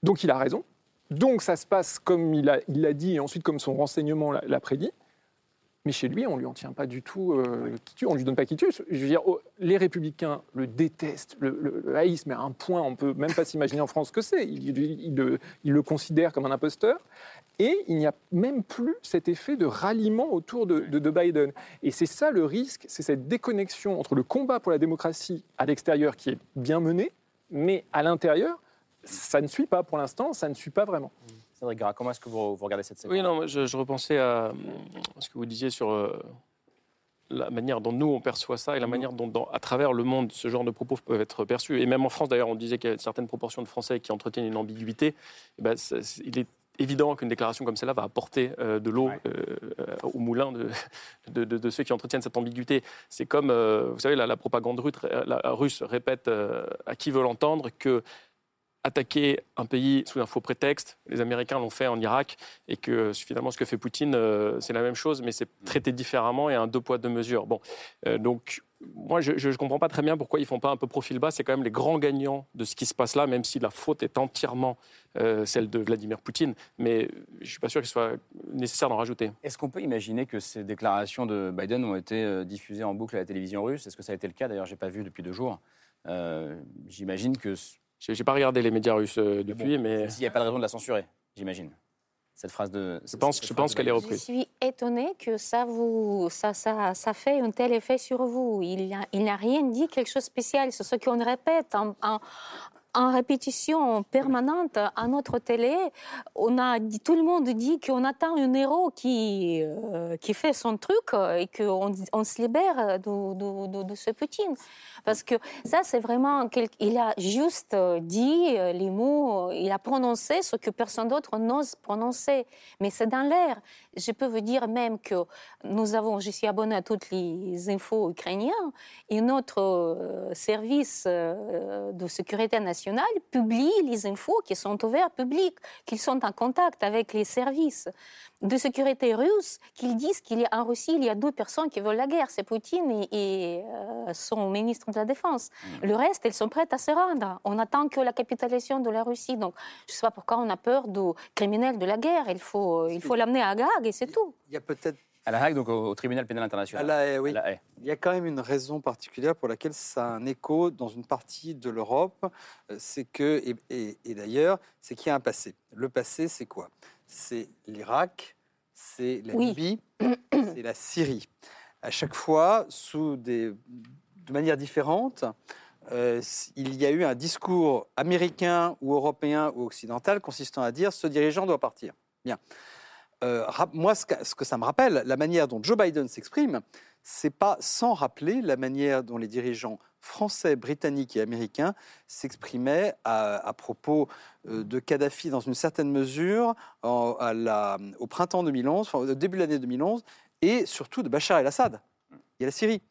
Donc il a raison. Donc ça se passe comme il l'a il l'a dit et ensuite comme son renseignement l'a prédit. Mais chez lui, on lui en tient pas du tout euh, quitus, on lui donne pas quitus. Je veux dire, oh, les républicains le détestent, le, le- le haïssent, mais à un point, on peut même pas s'imaginer en France ce que c'est. Ils il, il le, considèrent comme un imposteur. Et il n'y a même plus cet effet de ralliement autour de, de- de Biden. Et c'est ça le risque, c'est cette déconnexion entre le combat pour la démocratie à l'extérieur qui est bien mené, mais à l'intérieur, ça ne suit pas pour l'instant, ça ne suit pas vraiment. Cédric Gara, comment est-ce que vous, vous regardez cette séquence Oui, non, je, je repensais à euh, ce que vous disiez sur euh, la manière dont nous on perçoit ça et la manière dont, dans- à travers le monde, ce genre de propos peuvent être perçus. Et même en France, d'ailleurs, on disait qu'il y a une certaine proportion de Français qui entretiennent une ambiguïté. Eh ben, ça- il est évident qu'une déclaration comme celle-là va apporter euh, de l'eau euh, au moulin de, <laughs> de, de- de ceux qui entretiennent cette ambiguïté. C'est comme, vous savez, la, la propagande russe, la- russe répète à qui veut l'entendre que attaquer un pays sous un faux prétexte, les Américains l'ont fait en Irak, et que finalement ce que fait Poutine, euh, c'est la même chose, mais c'est traité différemment et un deux poids deux mesures. Bon, euh, donc moi je ne comprends pas très bien pourquoi ils font pas un peu profil bas. C'est quand même les grands gagnants de ce qui se passe là, même si la faute est entièrement euh, celle de Vladimir Poutine. Mais je suis pas sûr qu'il soit nécessaire d'en rajouter. Est-ce qu'on peut imaginer que ces déclarations de Biden ont été euh, diffusées en boucle à la télévision russe? Est-ce que ça a été le cas? D'ailleurs, j'ai pas vu depuis deux jours. Euh, j'imagine que. J'ai j'ai pas regardé les médias russes euh, depuis, mais S'il n'y a pas de raison de la censurer, j'imagine. Cette phrase de. je pense, je pense qu'elle est Je reprise. suis étonnée que ça, vous, ça, ça, ça fait un tel effet sur vous. Il n'a il n'a rien dit quelque chose de spécial. C'est ce qu'on répète en, en- en répétition permanente à notre télé. On a dit, tout le monde dit qu'on attend un héros qui, euh, qui fait son truc et qu'on on se libère de, de- de- ce Poutine. Parce que ça, c'est vraiment. Il a juste dit les mots, il a prononcé ce que personne d'autre n'ose prononcer. Mais c'est dans l'air. Je peux vous dire même que nous avons, je suis abonnée à toutes les infos ukrainiennes, et notre euh, service euh, de sécurité nationale publie les infos qui sont ouvertes publiques, qu'ils sont en contact avec les services de sécurité russes, qu'ils disent qu'il y a en Russie, il y a deux personnes qui veulent la guerre, c'est Poutine et, et, euh, son ministre de la Défense. Le reste, elles sont prêtes à se rendre. On attend que la capitulation de la Russie. Donc, je ne sais pas pourquoi on a peur du criminel de la guerre. Il faut il faut l'amener à Gag et c'est tout. Il y a peut-être À La Hague, donc au, tribunal pénal international. À La Haye, oui. À La Haye. Il y a quand même une raison particulière pour laquelle ça a un écho dans une partie de l'Europe. Euh, C'est que, et, et- et d'ailleurs, c'est qu'il y a un passé. Le passé, c'est quoi? C'est l'Irak, c'est la Oui. Libye, c'est la Syrie. À chaque fois, sous des, de manière différente, euh, il y a eu un discours américain ou européen ou occidental consistant à dire ce dirigeant doit partir. Bien. Euh, moi, ce que, ce que ça me rappelle, la manière dont Joe Biden s'exprime, c'est pas sans rappeler la manière dont les dirigeants français, britanniques et américains s'exprimaient à, à propos euh, de Kadhafi dans une certaine mesure en- à la- au printemps 2011, enfin, au début de l'année 2011, et surtout de Bachar el-Assad. Il y a la Syrie.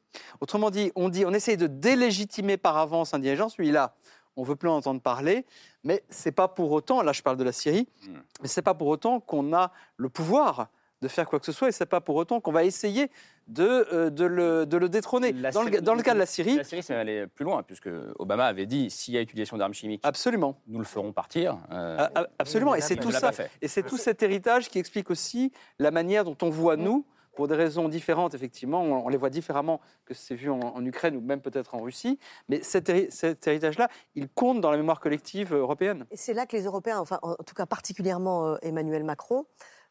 Autrement dit, on dit, on essaye de délégitimer par avance un dirigeant, celui-là, on veut plus en entendre parler, mais c'est pas pour autant, là je parle de la Syrie, mais c'est pas pour autant qu'on a le pouvoir de faire quoi que ce soit, et c'est pas pour autant qu'on va essayer de, euh, de, le, de le détrôner. La Dans le, Syrie- dans le cas de la Syrie, La Syrie, c'est aller plus loin, puisque Obama avait dit s'il y a utilisation d'armes chimiques, absolument. nous le ferons partir. Euh, A- a- Absolument, et c'est tout ça. Et c'est tout cet héritage qui explique aussi la manière dont on voit nous, pour des raisons différentes, effectivement, on, les voit différemment que c'est vu en, en Ukraine ou même peut-être en Russie, mais cet, héri- cet héritage-là, il compte dans la mémoire collective européenne. Et c'est là que les Européens, enfin en tout cas particulièrement euh, Emmanuel Macron,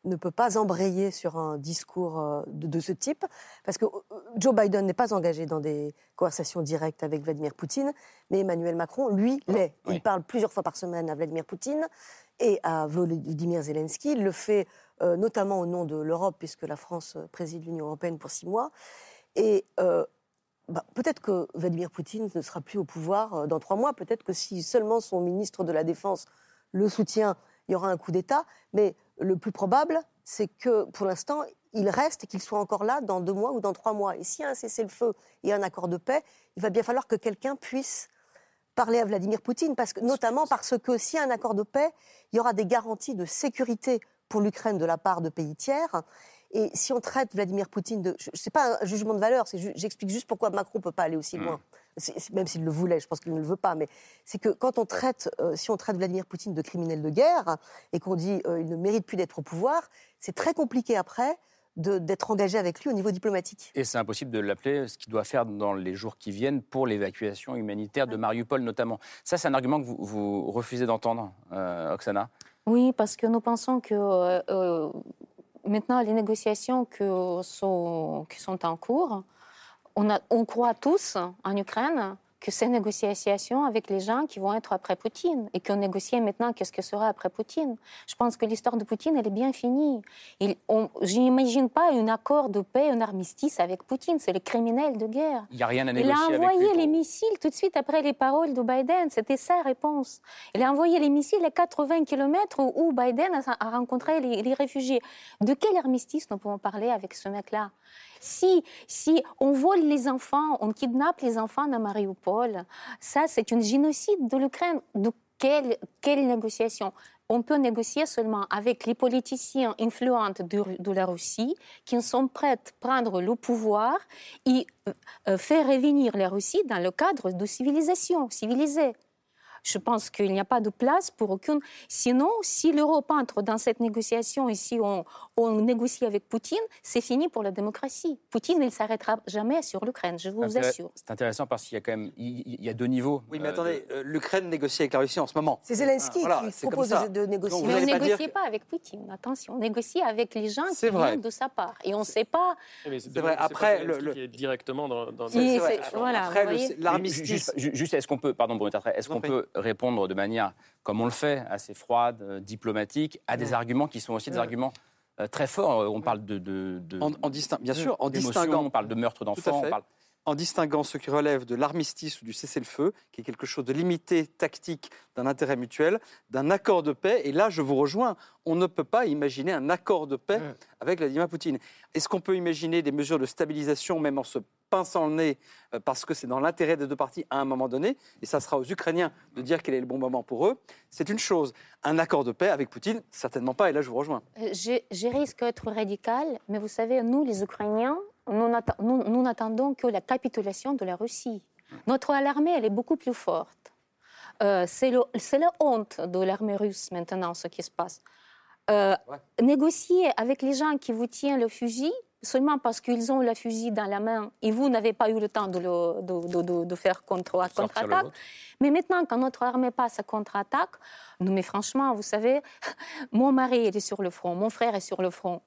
ne peut pas embrayer sur un discours euh, de, de ce type, parce que euh, Joe Biden n'est pas engagé dans des conversations directes avec Vladimir Poutine, mais Emmanuel Macron, lui, l'est. Il Oui. parle plusieurs fois par semaine à Vladimir Poutine et à Volodymyr Zelensky. Il le fait euh, notamment au nom de l'Europe, puisque la France préside l'Union européenne pour six mois. Et euh, bah, peut-être que Vladimir Poutine ne sera plus au pouvoir dans trois mois. Peut-être que si seulement son ministre de la Défense le soutient, il y aura un coup d'État. Mais le plus probable, c'est que pour l'instant, il reste et qu'il soit encore là dans deux mois ou dans trois mois. Et s'il y a un cessez-le-feu et un accord de paix, il va bien falloir que quelqu'un puisse parler à Vladimir Poutine, parce que, notamment parce que s'il y a un accord de paix, il y aura des garanties de sécurité pour l'Ukraine de la part de pays tiers. Et si on traite Vladimir Poutine de... Ce n'est pas un jugement de valeur, j'explique juste pourquoi Macron ne peut pas aller aussi loin. C'est- c'est- Même s'il le voulait, je pense qu'il ne le veut pas. Mais c'est que quand on traite, euh, si on traite Vladimir Poutine de criminel de guerre et qu'on dit euh, il ne mérite plus d'être au pouvoir, c'est très compliqué après d'être engagé avec lui au niveau diplomatique. Et c'est impossible de l'appeler, ce qu'il doit faire dans les jours qui viennent pour l'évacuation humanitaire de Mariupol notamment. Ça, c'est un argument que vous, vous refusez d'entendre, euh, Oksana? Oui, parce que nous pensons que euh, euh, maintenant, les négociations que sont, qui sont en cours, on, a- on croit tous en Ukraine que ces négociations avec les gens qui vont être après Poutine et qu'on négocie maintenant qu'est-ce que sera après Poutine. Je pense que l'histoire de Poutine, elle est bien finie. Il- on- Je n'imagine pas un accord de paix, un armistice avec Poutine. C'est le criminel de guerre. Il n'y a rien à Il négocier a avec envoyé les missiles tout de suite après les paroles de Biden. C'était sa réponse. Il a envoyé les missiles à 80 km où Biden a, a rencontré les, les réfugiés. De quel armistice nous pouvons parler avec ce mec-là? Si, si on vole les enfants, on kidnappe les enfants à Mariupol, ça c'est une génocide de l'Ukraine. De quelle, quelle négociation? On peut négocier seulement avec les politiciens influents de, la Russie qui sont prêts à prendre le pouvoir et euh, faire revenir la Russie dans le cadre de civilisation civilisée. Je pense qu'il n'y a pas de place pour aucune. Sinon, si l'Europe entre dans cette négociation et si on, on négocie avec Poutine, c'est fini pour la démocratie. Poutine, il ne s'arrêtera jamais sur l'Ukraine, je vous assure. C'est intéressant parce qu'il y a quand même il y a deux niveaux. Oui, mais euh, attendez, euh, l'Ukraine négocie avec la Russie en ce moment. C'est Zelensky Voilà, qui propose de, négocier. Donc, Mais vous on ne pas négocie pas avec Poutine, attention, on négocie avec les gens qui vrai. viennent de sa part. Et on ne sait pas. C'est vrai, après, le- le- qui est directement dans, dans voilà, Après, l'armistice. Juste, ju- juste, est-ce qu'on peut, pardon Bruno est-ce qu'on peut répondre de manière, comme on le fait, assez froide, euh, diplomatique, à des arguments qui sont aussi des arguments euh, très forts. Euh, On parle de, de, de- En, en bien sûr, en distinguant. on parle de meurtre d'enfants, fait. on parle en distinguant ce qui relève de l'armistice ou du cessez-le-feu, qui est quelque chose de limité, tactique, d'un intérêt mutuel, d'un accord de paix. Et là, je vous rejoins, on ne peut pas imaginer un accord de paix avec Vladimir Poutine. Est-ce qu'on peut imaginer des mesures de stabilisation, même en se pinçant le nez, euh, parce que c'est dans l'intérêt des deux parties à un moment donné, et ça sera aux Ukrainiens de dire quel est le bon moment pour eux, c'est une chose. Un accord de paix avec Poutine, certainement pas, et là, je vous rejoins. Euh, Je, je risque d'être radical, mais vous savez, nous, les Ukrainiens, nous n'attendons que la capitulation de la Russie. Notre armée, elle est beaucoup plus forte. Euh, c'est la honte de l'armée russe maintenant, ce qui se passe. Euh, Négocier avec les gens qui vous tiennent le fusil, seulement parce qu'ils ont le fusil dans la main et vous n'avez pas eu le temps de, le- de- de- de- de faire contre-attaque. Mais maintenant, quand notre armée passe à contre-attaque, mais franchement, vous savez, <laughs> mon mari il est sur le front, mon frère est sur le front.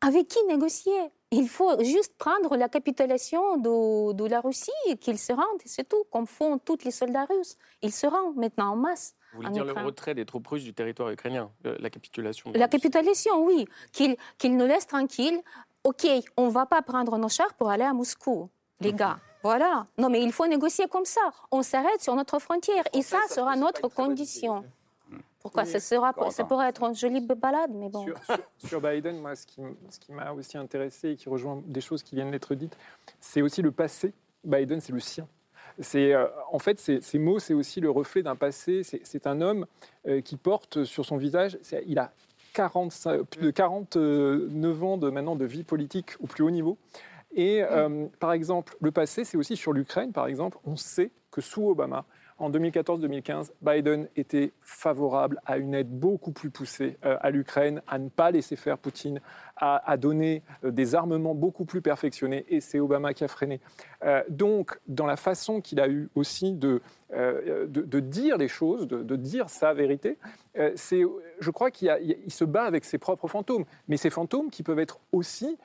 Avec qui négocier? Il faut juste prendre la capitulation de, de la Russie qu'ils se rendent, c'est tout, comme font tous les soldats russes. Ils se rendent maintenant en masse. Vous voulez en dire le retrait des troupes russes du territoire ukrainien, euh, la capitulation La capitulation, oui. Qu'ils qu'ils nous laissent tranquilles. OK, on ne va pas prendre nos chars pour aller à Moscou, les gars. Voilà. Non, mais il faut négocier comme ça. On s'arrête sur notre frontière. Et ça sera notre condition. Pourquoi ça, sera, d'accord, ça pourrait être une jolie balade, mais bon. Sur, sur- sur Biden, moi, ce qui, m- ce qui m'a aussi intéressé et qui rejoint des choses qui viennent d'être dites, c'est aussi le passé. Biden, c'est le sien. C'est, euh, en fait, ces, mots, c'est aussi le reflet d'un passé. C'est, un homme euh, qui porte sur son visage, il a 45 plus de 49 ans de, maintenant de vie politique au plus haut niveau. Et euh, par exemple, le passé, c'est aussi sur l'Ukraine, par exemple. On sait que sous Obama, en 2014-2015, Biden était favorable à une aide beaucoup plus poussée euh, à l'Ukraine, à ne pas laisser faire Poutine, à, donner euh, des armements beaucoup plus perfectionnés, et c'est Obama qui a freiné. Euh, donc, dans la façon qu'il a eu aussi de, dire les choses, de, dire sa vérité, je crois qu'il se bat avec ses propres fantômes, mais ces fantômes qui peuvent être aussi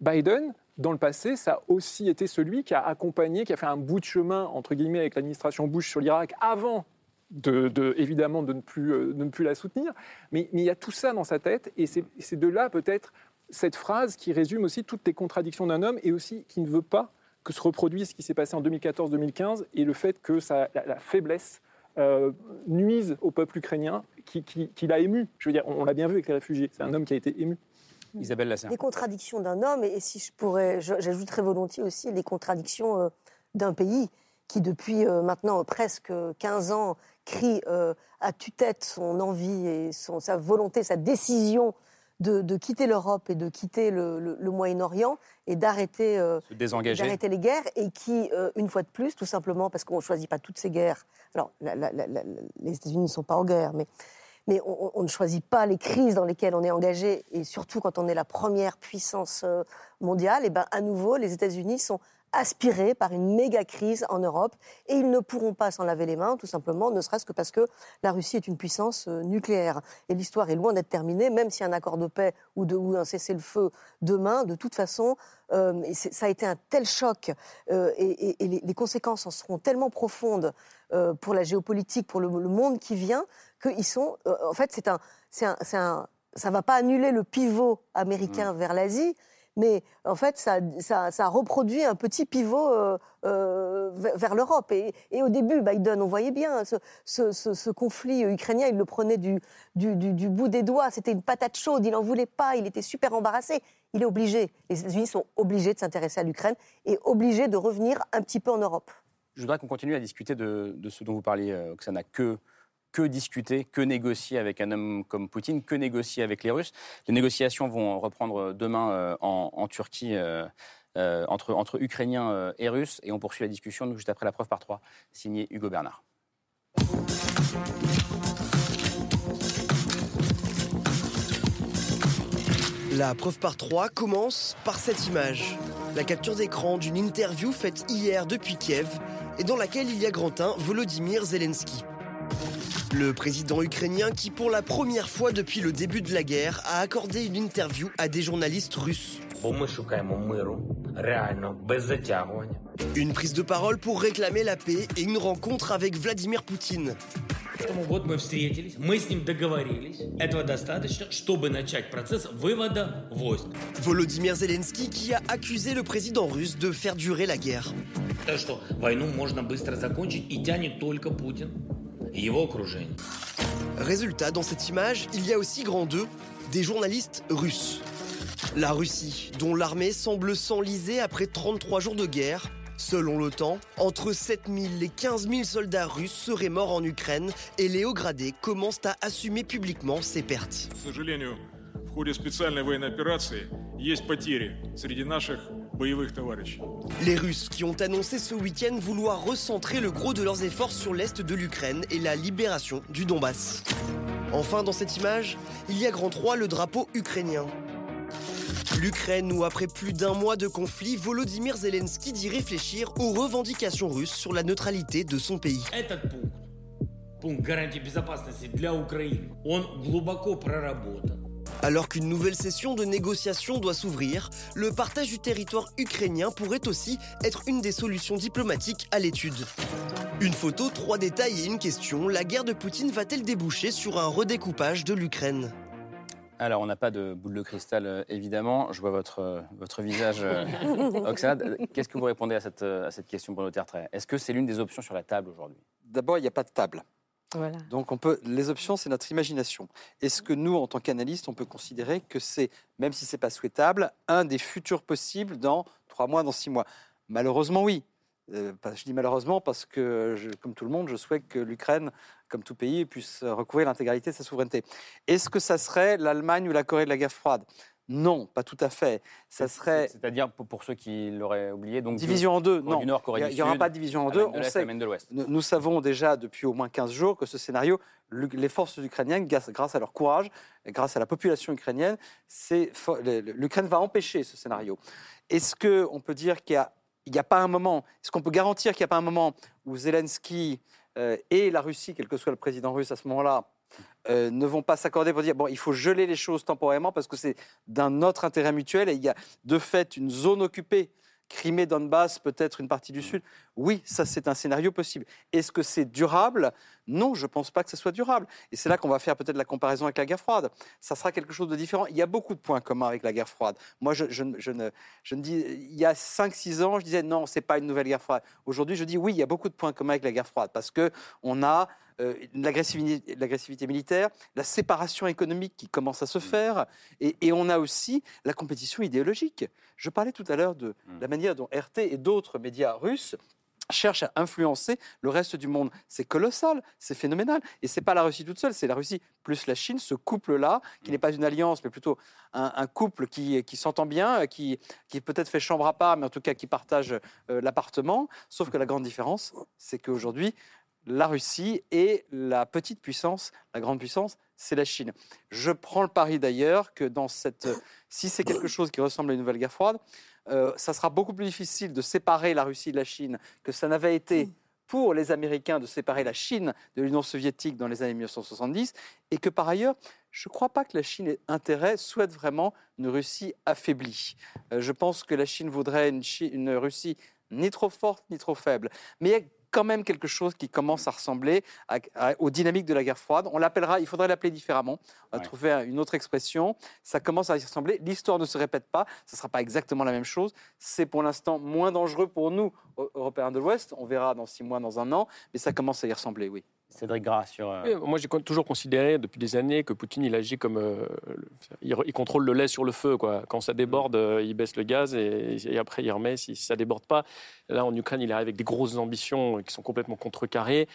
Biden, dans le passé, ça a aussi été celui qui a accompagné, qui a fait un bout de chemin, entre guillemets, avec l'administration Bush sur l'Irak avant, de, de- évidemment, de ne, plus, euh, de ne plus la soutenir. Mais, il y a tout ça dans sa tête, et c'est de là peut-être cette phrase qui résume aussi toutes les contradictions d'un homme, et aussi qui ne veut pas que se reproduise ce qui s'est passé en 2014-2015, et le fait que la, faiblesse euh, nuise au peuple ukrainien, qui, l'a ému. Je veux dire, on l'a bien vu avec les réfugiés, c'est un homme qui a été ému. Isabelle Lasserre. Les contradictions d'un homme, et si je pourrais, j'ajouterais volontiers aussi les contradictions euh, d'un pays qui, depuis euh, maintenant presque 15 ans, crie euh, à tue-tête son envie et son, sa volonté, sa décision de, de quitter l'Europe et de quitter le, le- le Moyen-Orient et d'arrêter les guerres et qui, une fois de plus, tout simplement parce qu'on ne choisit pas toutes ces guerres. Alors, la- la- la- la- les États-Unis ne sont pas en guerre, mais, mais on, ne choisit pas les crises dans lesquelles on est engagé, et surtout quand on est la première puissance euh, mondiale. Et ben, à nouveau, les États-Unis sont aspirés par une méga crise en Europe et ils ne pourront pas s'en laver les mains, tout simplement, ne serait-ce que parce que la Russie est une puissance euh, nucléaire. Et l'histoire est loin d'être terminée, même si un accord de paix ou, un cessez-le-feu demain, de toute façon, euh, ça a été un tel choc et, et- les conséquences en seront tellement profondes euh, pour la géopolitique, pour le, le monde qui vient, qu'ils sont. euh, en fait, c'est un, c'est un, c'est un- ça va pas annuler le pivot américain vers l'Asie, mais en fait, ça, ça, ça reproduit un petit pivot euh, euh, vers, vers l'Europe. Et, et au début, Biden, on voyait bien ce, ce- ce- ce conflit ukrainien, il le prenait du, du, du- du bout des doigts. C'était une patate chaude, il n'en voulait pas, il était super embarrassé. Il est obligé. Les États-Unis sont obligés de s'intéresser à l'Ukraine et obligés de revenir un petit peu en Europe. Je voudrais qu'on continue à discuter de, ce dont vous parliez, euh, Oksana. Que, que discuter, que négocier avec un homme comme Poutine, que négocier avec les Russes Les négociations vont reprendre demain euh, en, Turquie euh, entre, Ukrainiens et Russes. Et on poursuit la discussion nous, juste après la preuve par trois, signé Hugo Bernard. La preuve par trois commence par cette image. La capture d'écran d'une interview faite hier depuis Kiev et dans laquelle il y a grandin Volodymyr Zelensky. Le président ukrainien qui, pour la première fois depuis le début de la guerre, a accordé une interview à des journalistes russes. Une prise de parole pour réclamer la paix et une rencontre avec Vladimir Poutine. Поэтому вот мы встретились, мы с ним договорились. Этого достаточно, чтобы начать процесс вывода войск. Volodymyr Zelensky qui a accusé le président russe de faire durer la guerre. Так что войну можно быстро закончить и тянет только Путин и его окружение. Résultat, dans cette image, il y a aussi grand deux, des journalistes russes. La Russie, dont l'armée semble s'enliser après 33 jours de guerre. Selon l'OTAN, entre 7000 et 15 000 soldats russes seraient morts en Ukraine et les hauts à assumer publiquement ces pertes. Les Russes qui ont annoncé ce week-end vouloir recentrer le gros de leurs efforts sur l'est de l'Ukraine et la libération du Donbass. Enfin, dans cette image, il y a grand 3 le drapeau ukrainien. L'Ukraine où, après plus d'un mois de conflit, Volodymyr Zelensky dit réfléchir aux revendications russes sur la neutralité de son pays. Alors qu'une nouvelle session de négociations doit s'ouvrir, le partage du territoire ukrainien pourrait aussi être une des solutions diplomatiques à l'étude. Une photo, trois détails et une question, la guerre de Poutine va-t-elle déboucher sur un redécoupage de l'Ukraine? Alors, on n'a pas de boule de cristal, euh, évidemment. Je vois votre, euh, votre visage, euh, <laughs> Oksana. Qu'est-ce que vous répondez à cette, à cette question, Bruno Tertrais? Est-ce que c'est l'une des options sur la table aujourd'hui? D'abord, il n'y a pas de table. Voilà. Donc, on peut, les options, c'est notre imagination. Est-ce que nous, en tant qu'analystes, on peut considérer que c'est, même si ce n'est pas souhaitable, un des futurs possibles dans trois mois, dans six mois? Malheureusement, oui. Euh, pas- je dis malheureusement parce que, je- comme tout le monde, je souhaite que l'Ukraine, comme tout pays, puisse recouvrir l'intégralité de sa souveraineté. Est-ce que ça serait l'Allemagne ou la Corée de la guerre froide? Non, pas tout à fait. Ça serait C'est-à-dire, pour, ceux qui l'auraient oublié, donc division en deux. Non, du Nord, Corée il n'y aura pas de division en deux. de On sait, de l'Ouest. nous, nous savons déjà depuis au moins 15 jours que ce scénario, les forces ukrainiennes, grâce, à leur courage, grâce à la population ukrainienne, l'Ukraine va empêcher ce scénario. Est-ce qu'on peut dire qu'il n'y a, pas un moment, est-ce qu'on peut garantir qu'il n'y a pas un moment où Zelensky euh, et la Russie, quel que soit le président russe à ce moment-là, euh, ne vont pas s'accorder pour dire bon, il faut geler les choses temporairement parce que c'est d'un autre intérêt mutuel et il y a de fait une zone occupée. Crimée, Donbass, peut-être une partie du Sud. Oui, ça c'est un scénario possible. Est-ce que c'est durable? Non, je ne pense pas que ce soit durable. Et c'est là qu'on va faire peut-être la comparaison avec la guerre froide. Ça sera quelque chose de différent. Il y a beaucoup de points communs avec la guerre froide. Moi, je, je ne- je ne, je ne dis, il y a 5-6 ans, je disais non, c'est pas une nouvelle guerre froide. Aujourd'hui, je dis oui, il y a beaucoup de points communs avec la guerre froide parce que on a euh, l'agressivité l'agressivité militaire, la séparation économique qui commence à se faire, et, et on a aussi la compétition idéologique. Je parlais tout à l'heure de la manière dont RT et d'autres médias russes cherchent à influencer le reste du monde. C'est colossal, c'est phénoménal. Et c'est pas la Russie toute seule, c'est la Russie plus la Chine, ce couple-là, qui n'est pas une alliance, mais plutôt un, un couple qui, qui s'entend bien, qui, qui peut-être fait chambre à part, mais en tout cas qui partage euh, l'appartement. Sauf que la grande différence, c'est qu'aujourd'hui, la Russie et la petite puissance, la grande puissance, c'est la Chine. Je prends le pari d'ailleurs que dans cette, si c'est quelque chose qui ressemble à une nouvelle guerre froide, euh, ça sera beaucoup plus difficile de séparer la Russie de la Chine que ça n'avait été pour les Américains de séparer la Chine de l'Union soviétique dans les années 1970, et que par ailleurs, je ne crois pas que la Chine ait intérêt, souhaite vraiment une Russie affaiblie. Euh, je pense que la Chine voudrait une, une Russie ni trop forte ni trop faible. Mais il y a quand même quelque chose qui commence à ressembler à- à- aux dynamiques de la guerre froide. On l'appellera, il faudrait l'appeler différemment. On va Ouais. trouver un- une autre expression. Ça commence à y ressembler. L'histoire ne se répète pas. Ce ne sera pas exactement la même chose. C'est pour l'instant moins dangereux pour nous, Eu- Européens de l'Ouest. On verra dans six mois, dans un an. Mais ça commence à y ressembler, oui. Cédric Gras sur. euh, Oui, moi, j'ai toujours considéré depuis des années que Poutine, il agit comme. euh, il, contrôle le lait sur le feu. Quoi. Quand ça déborde, euh, il baisse le gaz et, et après, il remet si, ça déborde pas. Là, en Ukraine, il arrive avec des grosses ambitions qui sont complètement contrecarrées.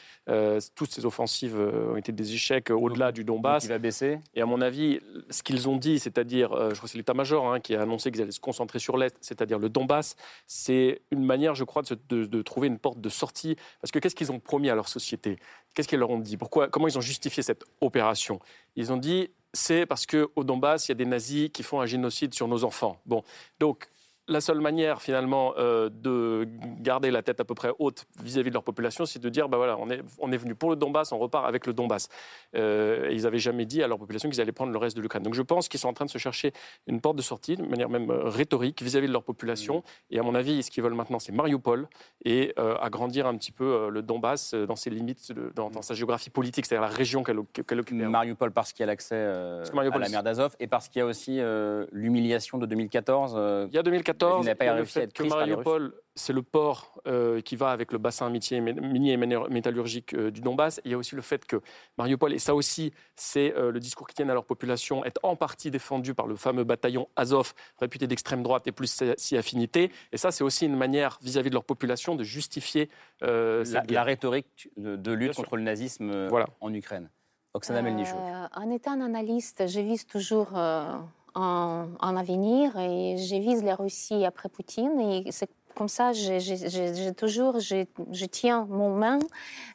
Toutes ces offensives ont été des échecs au-delà du Donbass. il va baisser? Et à mon avis, ce qu'ils ont dit, c'est-à-dire, je crois que c'est l'état-major hein, qui a annoncé qu'ils allaient se concentrer sur l'Est, c'est-à-dire le Donbass, c'est une manière, je crois, de, se- de- de trouver une porte de sortie. Parce que qu'est-ce qu'ils ont promis à leur société? Qu'est-ce qu'ils leur ont dit? Pourquoi Comment ils ont justifié cette opération? Ils ont dit, c'est parce qu'au Donbass, il y a des nazis qui font un génocide sur nos enfants. Bon, donc la seule manière finalement euh, de garder la tête à peu près haute vis-à-vis de leur population, c'est de dire, bah voilà, on est, on est venu pour le Donbass, on repart avec le Donbass. Euh, et ils n'avaient jamais dit à leur population qu'ils allaient prendre le reste de l'Ukraine. Donc je pense qu'ils sont en train de se chercher une porte de sortie, de manière même euh, rhétorique, vis-à-vis de leur population. Et à mon avis, ce qu'ils veulent maintenant, c'est Mariupol et euh, agrandir un petit peu le Donbass dans ses limites, dans, dans sa géographie politique, c'est-à-dire la région qu'elle occupe. Mariupol parce qu'il y a l'accès à la mer d'Azov et parce qu'il y a aussi l'humiliation de 2014. euh, Il y a 2014, il n'a pas et le réussi à fait être que. Mariupol, c'est le port euh, qui va avec le bassin minier, minier et métallurgique euh, du Donbass. Il y a aussi le fait que Mariupol, et ça aussi, c'est euh, le discours qu'ils tiennent à leur population, est en partie défendu par le fameux bataillon Azov, réputé d'extrême droite et plus si- si affinité. Et ça, c'est aussi une manière vis-à-vis de leur population de justifier euh, cette la, rhétorique de, de lutte contre le nazisme euh, Voilà. en Ukraine. Oksana Melnichuk. Euh, en étant analyste, je vise toujours euh, en, en avenir et je vise la Russie après Poutine. Et c'est comme ça, j'ai toujours, je, tiens mon main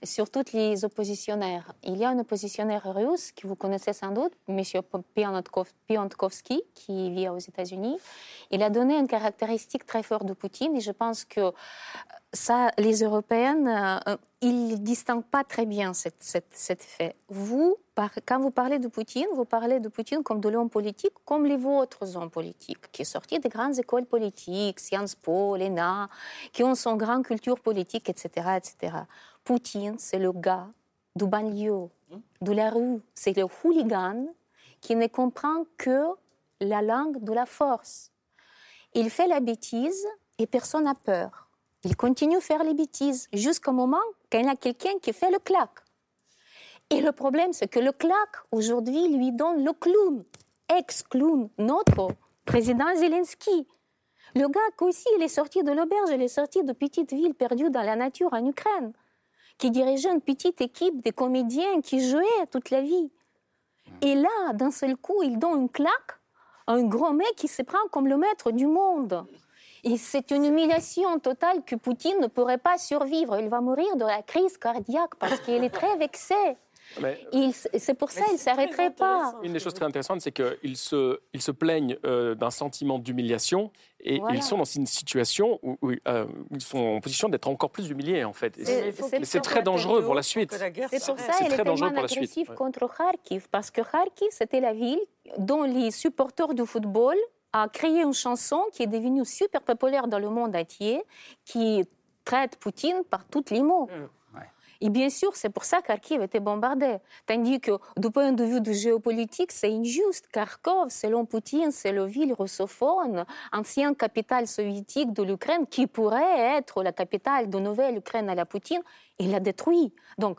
sur tous les oppositionnaires. Il y a un oppositionnaire russe que vous connaissez sans doute, M. Piontkovsky, qui vit aux États-Unis. Il a donné une caractéristique très forte de Poutine et je pense que ça, les Européennes, euh, ils ne distinguent pas très bien cette- cet fait. Vous, quand vous parlez de Poutine, vous parlez de Poutine comme de l'homme politique, comme les vôtres hommes politiques, qui est sorti des grandes écoles politiques, Sciences Po, l'ENA, qui ont son grande culture politique, etc., etc. Poutine, c'est le gars du banlieue, de la rue, c'est le hooligan qui ne comprend que la langue de la force. Il fait la bêtise et personne n'a peur. Il continue à faire les bêtises jusqu'au moment qu'il y a quelqu'un qui fait le clac. Et le problème, c'est que le clac, aujourd'hui, lui donne le clown, ex-clown, notre président Zelensky. Le gars aussi, il est sorti de l'auberge, il est sorti de petite ville perdue dans la nature en Ukraine, qui dirigeait une petite équipe de comédiens qui jouaient toute la vie. Et là, d'un seul coup, il donne une claque à un gros mec qui se prend comme le maître du monde. Et c'est une humiliation totale que Poutine ne pourrait pas survivre. Il va mourir de la crise cardiaque parce qu'il est très vexé. C'est pour ça qu'il ne s'arrêterait pas. Une des choses très intéressantes, c'est qu'ils se, ils se plaignent euh, d'un sentiment d'humiliation et Voilà. ils sont dans une situation où, où, euh, ils sont en position d'être encore plus humiliés, en fait. C'est- très dangereux pour la suite. C'est pour ça qu'elle est dangereux tellement pour la suite. contre Kharkiv, parce que Kharkiv, c'était la ville dont les supporters du football a créé une chanson qui est devenue super populaire dans le monde entier, qui traite Poutine par tous les mots. Et bien sûr, c'est pour ça que Kharkiv était bombardé. Tandis que, du point de vue de géopolitique, c'est injuste. Kharkov, selon Poutine, c'est la ville russophone, ancienne capitale soviétique de l'Ukraine, qui pourrait être la capitale de nouvelle Ukraine à la Poutine. Il l'a détruit. Donc,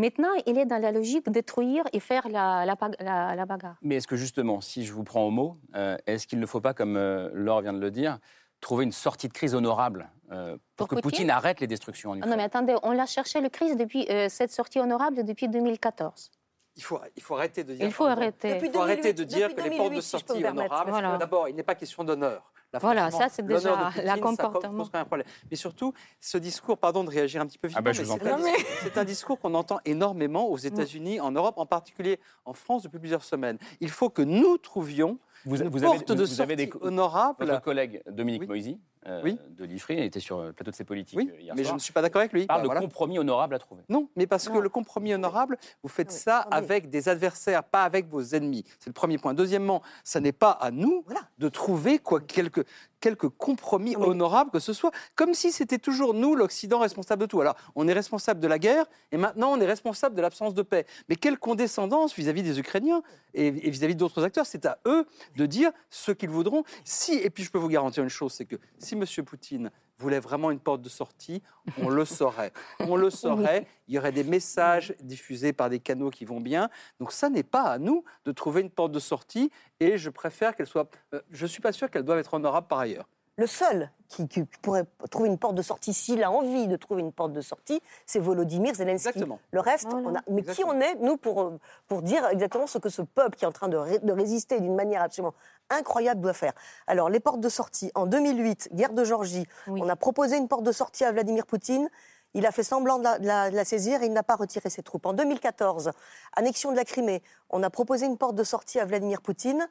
maintenant, il est dans la logique de détruire et faire la, la, bag- la- la bagarre. Mais est-ce que justement, si je vous prends au mot, euh, est-ce qu'il ne faut pas, comme euh, Laure vient de le dire, trouver une sortie de crise honorable euh, pour, Pour que Poutine Poutine arrête les destructions en Ah Ukraine non, mais attendez, on l'a cherché le crise depuis euh, cette sortie honorable depuis 2014. Il faut, il faut arrêter de dire. Il faut arrêter. Il faut arrêter de dire que les portes de 2008, si sortie honorables. Voilà. D'abord, il n'est pas question d'honneur. Là, Voilà, ça, c'est déjà la ça comportement. pose quand même un problème. Mais surtout, ce discours, pardon de réagir un petit peu vite, Ah bah, c'est un, discours- c'est un discours qu'on entend énormément aux États-Unis, en Europe, en particulier en France depuis plusieurs semaines. Il faut que nous trouvions Vous, une vous avez, porte de vous avez des honorable. Votre collègue Dominique Moisy, euh, Oui. de l'IFRI, il était sur le plateau de ses politiques Oui, euh, hier mais je ne suis pas d'accord avec lui. parle Bah, de voilà. compromis honorable à trouver. Non, mais parce que le compromis honorable, vous faites ça avec des adversaires, pas avec vos ennemis. C'est le premier point. Deuxièmement, ça n'est pas à nous de trouver quoi, quelques, quelques compromis honorables que ce soit, comme si c'était toujours nous, l'Occident, responsable de tout. Alors, on est responsable de la guerre et maintenant on est responsable de l'absence de paix. Mais quelle condescendance vis-à-vis des Ukrainiens et et vis-à-vis d'autres acteurs C'est à eux de dire ce qu'ils voudront. Si, et puis je peux vous garantir une chose, c'est que si M. Poutine voulait vraiment une porte de sortie, on <laughs> le saurait. On le saurait. Il y aurait des messages diffusés par des canaux qui vont bien. Donc ça n'est pas à nous de trouver une porte de sortie. Et je préfère qu'elle soit. euh, je suis pas sûr qu'elle doive être honorable par ailleurs. Le seul qui, qui pourrait trouver une porte de sortie, s'il a envie de trouver une porte de sortie, c'est Volodymyr Zelensky. Exactement. Le reste, on a... mais qui on est, nous, pour, pour dire exactement ce que ce peuple qui est en train de, ré- de résister d'une manière absolument incroyable doit faire Alors, les portes de sortie, en 2008, guerre de Géorgie, on a proposé une porte de sortie à Vladimir Poutine. Il a fait semblant de la, de la- de la saisir et il n'a pas retiré ses troupes. En 2014, annexion de la Crimée, on a proposé une porte de sortie à Vladimir Poutine.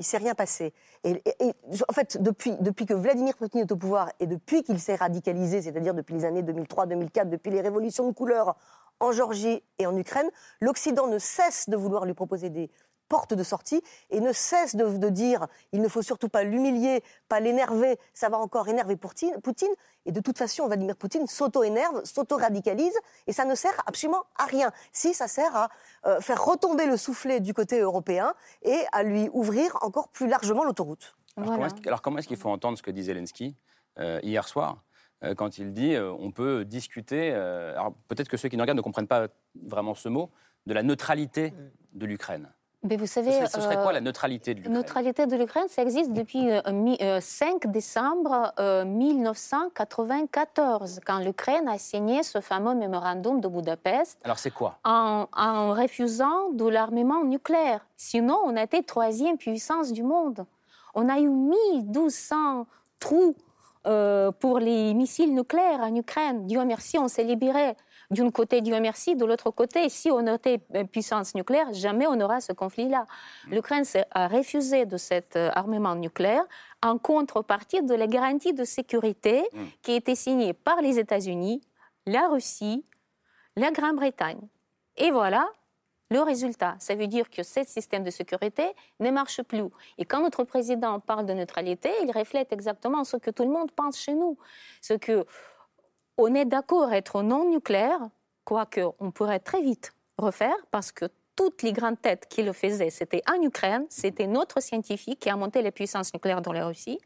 Il s'est rien passé. Et, en fait, depuis, depuis que Vladimir Poutine est au pouvoir et depuis qu'il s'est radicalisé, c'est-à-dire depuis les années 2003-2004, depuis les révolutions de couleur en Géorgie et en Ukraine, l'Occident ne cesse de vouloir lui proposer des portes de sortie et ne cesse de, de dire il ne faut surtout pas l'humilier, pas l'énerver, ça va encore énerver Poutine. Poutine et de toute façon, Vladimir Poutine s'auto-énerve, s'auto-radicalise et ça ne sert absolument à rien. Si ça sert à euh, faire retomber le soufflet du côté européen et à lui ouvrir encore plus largement l'autoroute. Alors, comment est-ce- alors, comment est-ce qu'il faut entendre ce que dit Zelensky euh, hier soir euh, quand il dit on peut discuter, alors peut-être que ceux qui nous regardent ne comprennent pas vraiment ce mot, de la neutralité de l'Ukraine? Mais vous savez, ce serait quoi euh, la neutralité de l'Ukraine? neutralité de l'Ukraine, ça existe depuis euh, mi- euh, 5 décembre euh, 1994, quand l'Ukraine a signé ce fameux mémorandum de Budapest Alors c'est quoi? en, en refusant de l'armement nucléaire. Sinon, on a été troisième puissance du monde. On a eu 1200 trous euh, pour les missiles nucléaires en Ukraine. Dieu merci, on s'est libéré. D'un côté, Dieu merci, de l'autre côté, si on était puissance nucléaire, jamais on n'aura ce conflit-là. L'Ukraine s'est- a refusé de cet euh, armement nucléaire en contrepartie de la garantie de sécurité qui a été signée par les États-Unis, la Russie, la Grande-Bretagne. Et voilà le résultat. Ça veut dire que ce système de sécurité ne marche plus. Et quand notre président parle de neutralité, il reflète exactement ce que tout le monde pense chez nous. Ce que on est d'accord à être non nucléaire, quoique on pourrait très vite refaire, parce que toutes les grandes têtes qui le faisaient, c'était en Ukraine, c'était notre scientifique qui a monté les puissances nucléaires dans la Russie.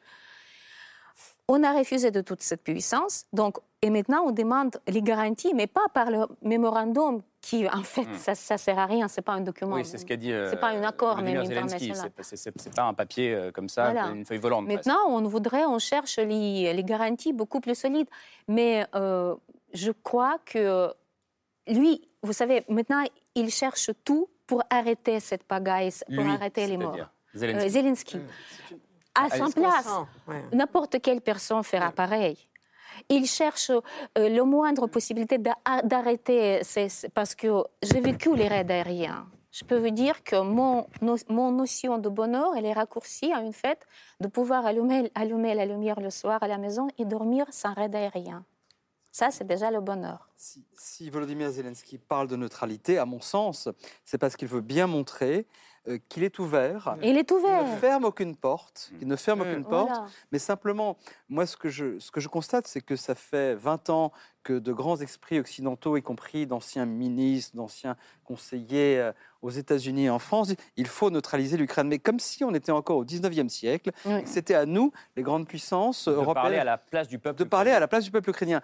On a refusé de toute cette puissance, donc, et maintenant on demande les garanties, mais pas par le mémorandum qui, en fait, Hmm. ça, ça sert à rien, c'est pas un document. Oui, c'est ce qu'a dit. euh, C'est pas un accord, Vladimir même international. C'est- C'est c'est pas un papier euh, comme ça, Voilà. une feuille volante. presque. Maintenant, on voudrait, on cherche les, les garanties beaucoup plus solides. Mais euh, je crois que lui, vous savez, maintenant, il cherche tout pour arrêter cette pagaille, pour Lui, arrêter les morts. Zelensky. Euh, Zelensky. À sa place, Ouais. n'importe quelle personne fera pareil. Il cherche euh, le moindre possibilité d'a- d'arrêter, parce que j'ai vécu les raids aériens. Je peux vous dire que mon, no- mon notion de bonheur, elle est raccourcie à une fête de pouvoir allumer, allumer la lumière le soir à la maison et dormir sans raid aérien. Ça, c'est déjà le bonheur. Si, si Volodymyr Zelensky parle de neutralité, à mon sens, c'est parce qu'il veut bien montrer euh, qu'il est ouvert. Il est ouvert. Il ne ferme aucune porte. Il ne ferme aucune porte. Voilà. Mais simplement, moi, ce que je, ce que je constate, c'est que ça fait 20 ans que de grands esprits occidentaux, y compris d'anciens ministres, d'anciens conseillers euh, aux États-Unis et en France, disent il faut neutraliser l'Ukraine. Mais comme si on était encore au 19e siècle, c'était à nous, les grandes puissances De européennes, parler à la place du peuple. de parler à la place du peuple ukrainien.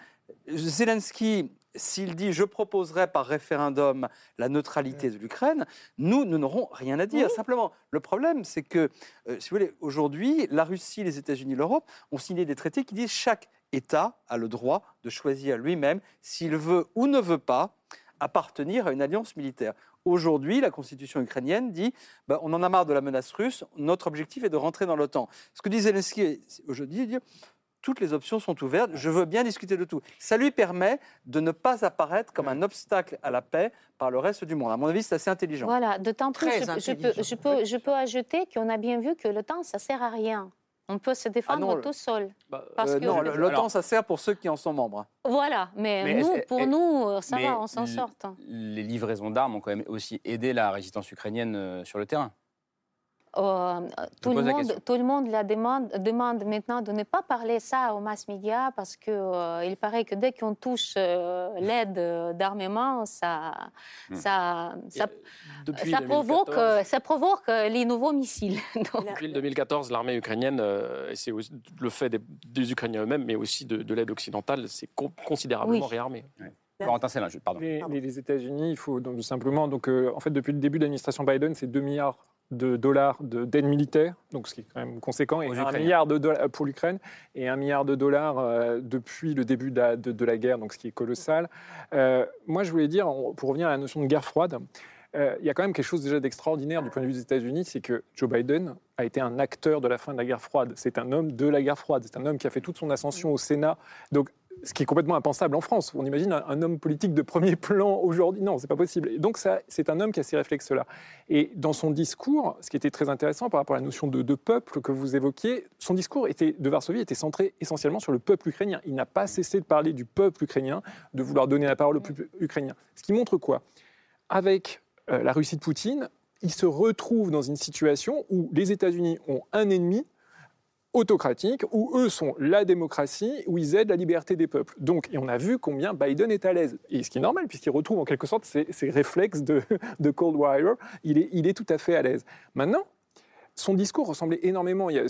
Zelensky, s'il dit je proposerai par référendum la neutralité de l'Ukraine, nous, nous n'aurons rien à dire. Simplement, le problème, c'est que, euh, si vous voulez, aujourd'hui, la Russie, les États-Unis, l'Europe ont signé des traités qui disent chaque État a le droit de choisir lui-même s'il veut ou ne veut pas appartenir à une alliance militaire. Aujourd'hui, la constitution ukrainienne dit bah, on en a marre de la menace russe, notre objectif est de rentrer dans l'OTAN. Ce que dit Zelensky aujourd'hui, il dit toutes les options sont ouvertes. Je veux bien discuter de tout. Ça lui permet de ne pas apparaître comme un obstacle à la paix par le reste du monde. À mon avis, c'est assez intelligent. Voilà, d'autant plus, je, je peux, je, peux, je peux ajouter qu'on a bien vu que l'OTAN, ça sert à rien. On peut se défendre non, le- tout seul. Bah, Parce euh, que- non, le- l'OTAN, ça sert pour ceux qui en sont membres. Voilà, mais, Mais nous, pour est- nous, euh, ça va, on s'en sort. Les livraisons d'armes ont quand même aussi aidé la résistance ukrainienne euh, sur le terrain. Euh, tout, le monde, tout le monde la demande, demande maintenant de ne pas parler ça aux mass médias parce que euh, il paraît que dès qu'on touche euh, l'aide euh, d'armement, ça, Hmm. ça, ça, depuis ça 2014. provoque, ça provoque les nouveaux missiles. <laughs> Donc, Depuis le 2014, l'armée ukrainienne, euh, et c'est aussi le fait des, des Ukrainiens eux-mêmes, mais aussi de, de l'aide occidentale, c'est con- considérablement Oui. réarmé. Valentin Célin, je- pardon. Les, les- les États-Unis, il faut donc simplement, donc, euh, en fait, depuis le début de l'administration Biden, c'est 2 milliards de dollars de- d'aide militaire, donc ce qui est quand même conséquent, et Aux 1 Ukrainiens. milliard de dollars pour l'Ukraine, et 1 milliard de dollars euh, depuis le début de la, de- de la guerre, donc ce qui est colossal. Euh, moi, je voulais dire, pour revenir à la notion de guerre froide, euh, il y a quand même quelque chose déjà d'extraordinaire du point de vue des États-Unis, c'est que Joe Biden a été un acteur de la fin de la guerre froide. C'est un homme de la guerre froide. C'est un homme qui a fait toute son ascension au Sénat. Donc, ce qui est complètement impensable en France. On imagine un, homme politique de premier <laughs> plan aujourd'hui. Non, c'est pas possible. Donc, c'est un homme qui a ces réflexes-là. Et dans son discours, ce qui était très intéressant par rapport à la notion de, de peuple que vous évoquiez, son discours était, de Varsovie était centré essentiellement sur le peuple ukrainien. Il n'a pas cessé de parler du peuple ukrainien, de vouloir donner la parole au peuple ukrainien. Ce qui montre quoi? Avec euh, la Russie de Poutine, il se retrouve dans une situation où les États-Unis ont un ennemi autocratique, où eux sont la démocratie, où ils aident la liberté des peuples. Donc, et on a vu combien Biden est à l'aise. Et ce qui est normal, puisqu'il retrouve en quelque sorte ses, ses réflexes de, <laughs> de Cold Warrior, il est, il est tout à fait à l'aise. Maintenant, son discours ressemblait énormément, il y a-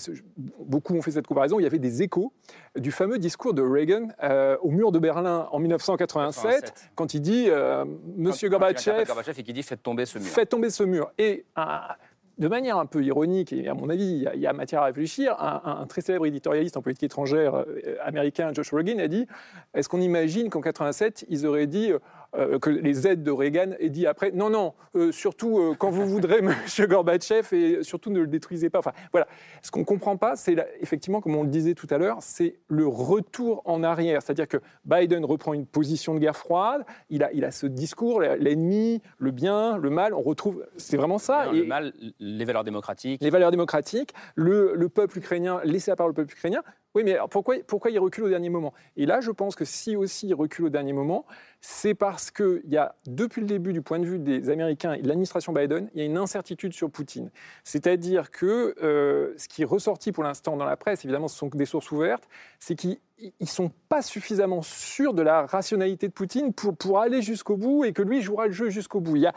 beaucoup ont fait cette comparaison, il y avait des échos du fameux discours de Reagan euh, au mur de Berlin en 1987, 87. quand il dit euh, Monsieur Gorbatchev, Gorbatchev et qui dit faites tomber ce mur. Faites tomber ce mur. Et ah, de manière un peu ironique, et à mon avis, il y a, matière à réfléchir, un, très célèbre éditorialiste en politique étrangère euh, américain, Josh Reagan, a dit Est-ce qu'on imagine qu'en 87, ils auraient dit. Euh, que les aides de Reagan aient dit après non non euh, surtout euh, quand vous voudrez <laughs> Monsieur Gorbatchev et surtout ne le détruisez pas enfin voilà ce qu'on comprend pas c'est effectivement comme on le disait tout à l'heure c'est le retour en arrière c'est-à-dire que Biden reprend une position de guerre froide il a il a ce discours l'ennemi le bien le mal on retrouve c'est vraiment ça Et- le mal, les valeurs démocratiques. les valeurs démocratiques, le, le peuple ukrainien, laisser la parole au peuple ukrainien. Oui, mais alors pourquoi, pourquoi il recule au dernier moment? Et là, je pense que si aussi il recule au dernier moment, c'est parce qu'il y a, depuis le début, du point de vue des Américains et de l'administration Biden, il y a une incertitude sur Poutine. C'est-à-dire que euh, ce qui est ressorti pour l'instant dans la presse, évidemment, ce sont des sources ouvertes, c'est qu'ils ne sont pas suffisamment sûrs de la rationalité de Poutine pour, pour aller jusqu'au bout et que lui jouera le jeu jusqu'au bout. Il y a,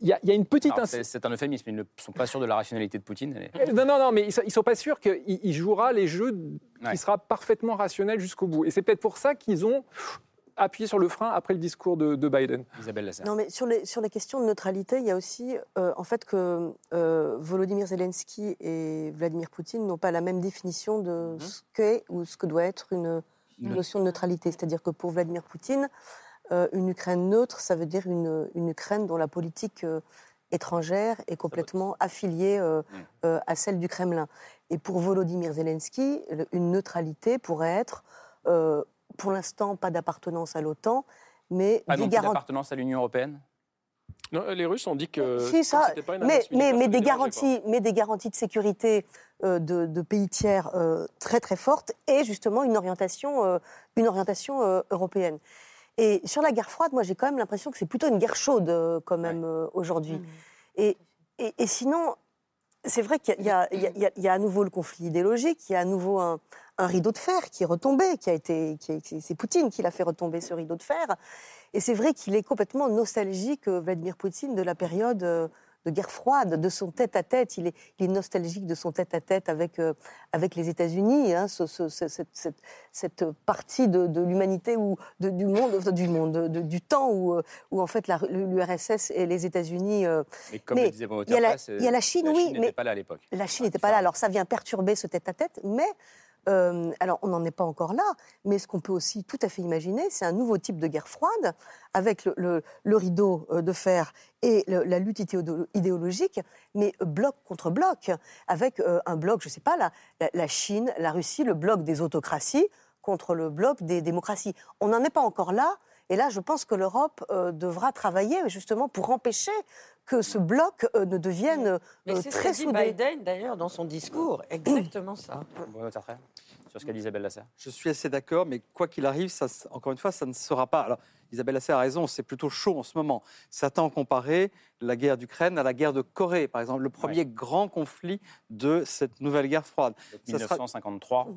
il y a, il y a une petite. C'est un euphémisme, ils ne sont pas sûrs de la rationalité de Poutine. Euh, Non, non, non, mais ils ne sont pas sûrs qu'il il jouera les jeux, Ouais. qui sera parfaitement rationnel jusqu'au bout. Et c'est peut-être pour ça qu'ils ont appuyé sur le frein après le discours de, de Biden. Isabelle Lasserre. Non, mais sur les, sur les questions de neutralité, il y a aussi, euh, en fait, que euh, Volodymyr Zelensky et Vladimir Poutine n'ont pas la même définition de ce qu'est ou ce que doit être une, une notion de neutralité. C'est-à-dire que pour Vladimir Poutine, euh, une Ukraine neutre, ça veut dire une, une Ukraine dont la politique euh, étrangère est complètement affiliée euh, euh, à celle du Kremlin. Et pour Volodymyr Zelensky, le- une neutralité pourrait être, euh, pour l'instant, pas d'appartenance à l'OTAN, mais Pas des non plus garanties. d'appartenance à l'Union européenne? Non, les Russes ont dit que Si, ça, pas une mais, mais, des garanties, mais des garanties de sécurité euh, de, de pays tiers euh, très très fortes et justement une orientation, euh, une orientation euh, européenne. Et sur la guerre froide, moi j'ai quand même l'impression que c'est plutôt une guerre chaude euh, quand même euh, aujourd'hui. Et, et, et sinon, c'est vrai qu'il y, y y a- à nouveau le conflit idéologique, il y a à nouveau un, un rideau de fer qui est retombé, qui a été, qui est- c'est Poutine qui l'a fait retomber ce rideau de fer. Et c'est vrai qu'il est complètement nostalgique, euh, Vladimir Poutine, de la période de guerre froide, de son tête-à-tête. Il est, il est nostalgique de son tête-à-tête avec, euh, avec les États-Unis, hein, ce- ce- ce- cette, cette- cette partie de, de l'humanité ou de- du monde, du monde, de- de- du temps où, euh, où en fait la- l'URSS et les États-Unis. euh, Mais comme mais le disait il y a la- Press, il y a la Chine, oui, n'était mais pas là à l'époque. la Chine n'était pas là, alors ça vient perturber ce tête-à-tête, mais Euh, alors, on n'en est pas encore là, mais ce qu'on peut aussi tout à fait imaginer, c'est un nouveau type de guerre froide, avec le, rideau euh, de fer et la lutte idéolo- idéologique, mais bloc contre bloc, avec euh, un bloc, je ne sais pas, la- la Chine, la Russie, le bloc des autocraties contre le bloc des démocraties. On n'en est pas encore là, et là, je pense que l'Europe euh, devra travailler justement pour empêcher que ce bloc euh, ne devienne euh, Mais c'est ce très dit soudé. Biden d'ailleurs dans son discours, exactement ça. <coughs> Bruno Tartret, sur ce qu'a dit Isabelle Lasserre. Je suis assez d'accord, mais quoi qu'il arrive, ça, encore une fois, ça ne sera pas. Alors, Isabelle Assé a raison, c'est plutôt chaud en ce moment. Certains ont comparé la guerre d'Ukraine à la guerre de Corée, par exemple, le premier grand conflit de cette nouvelle guerre froide. Ça sera- 1953.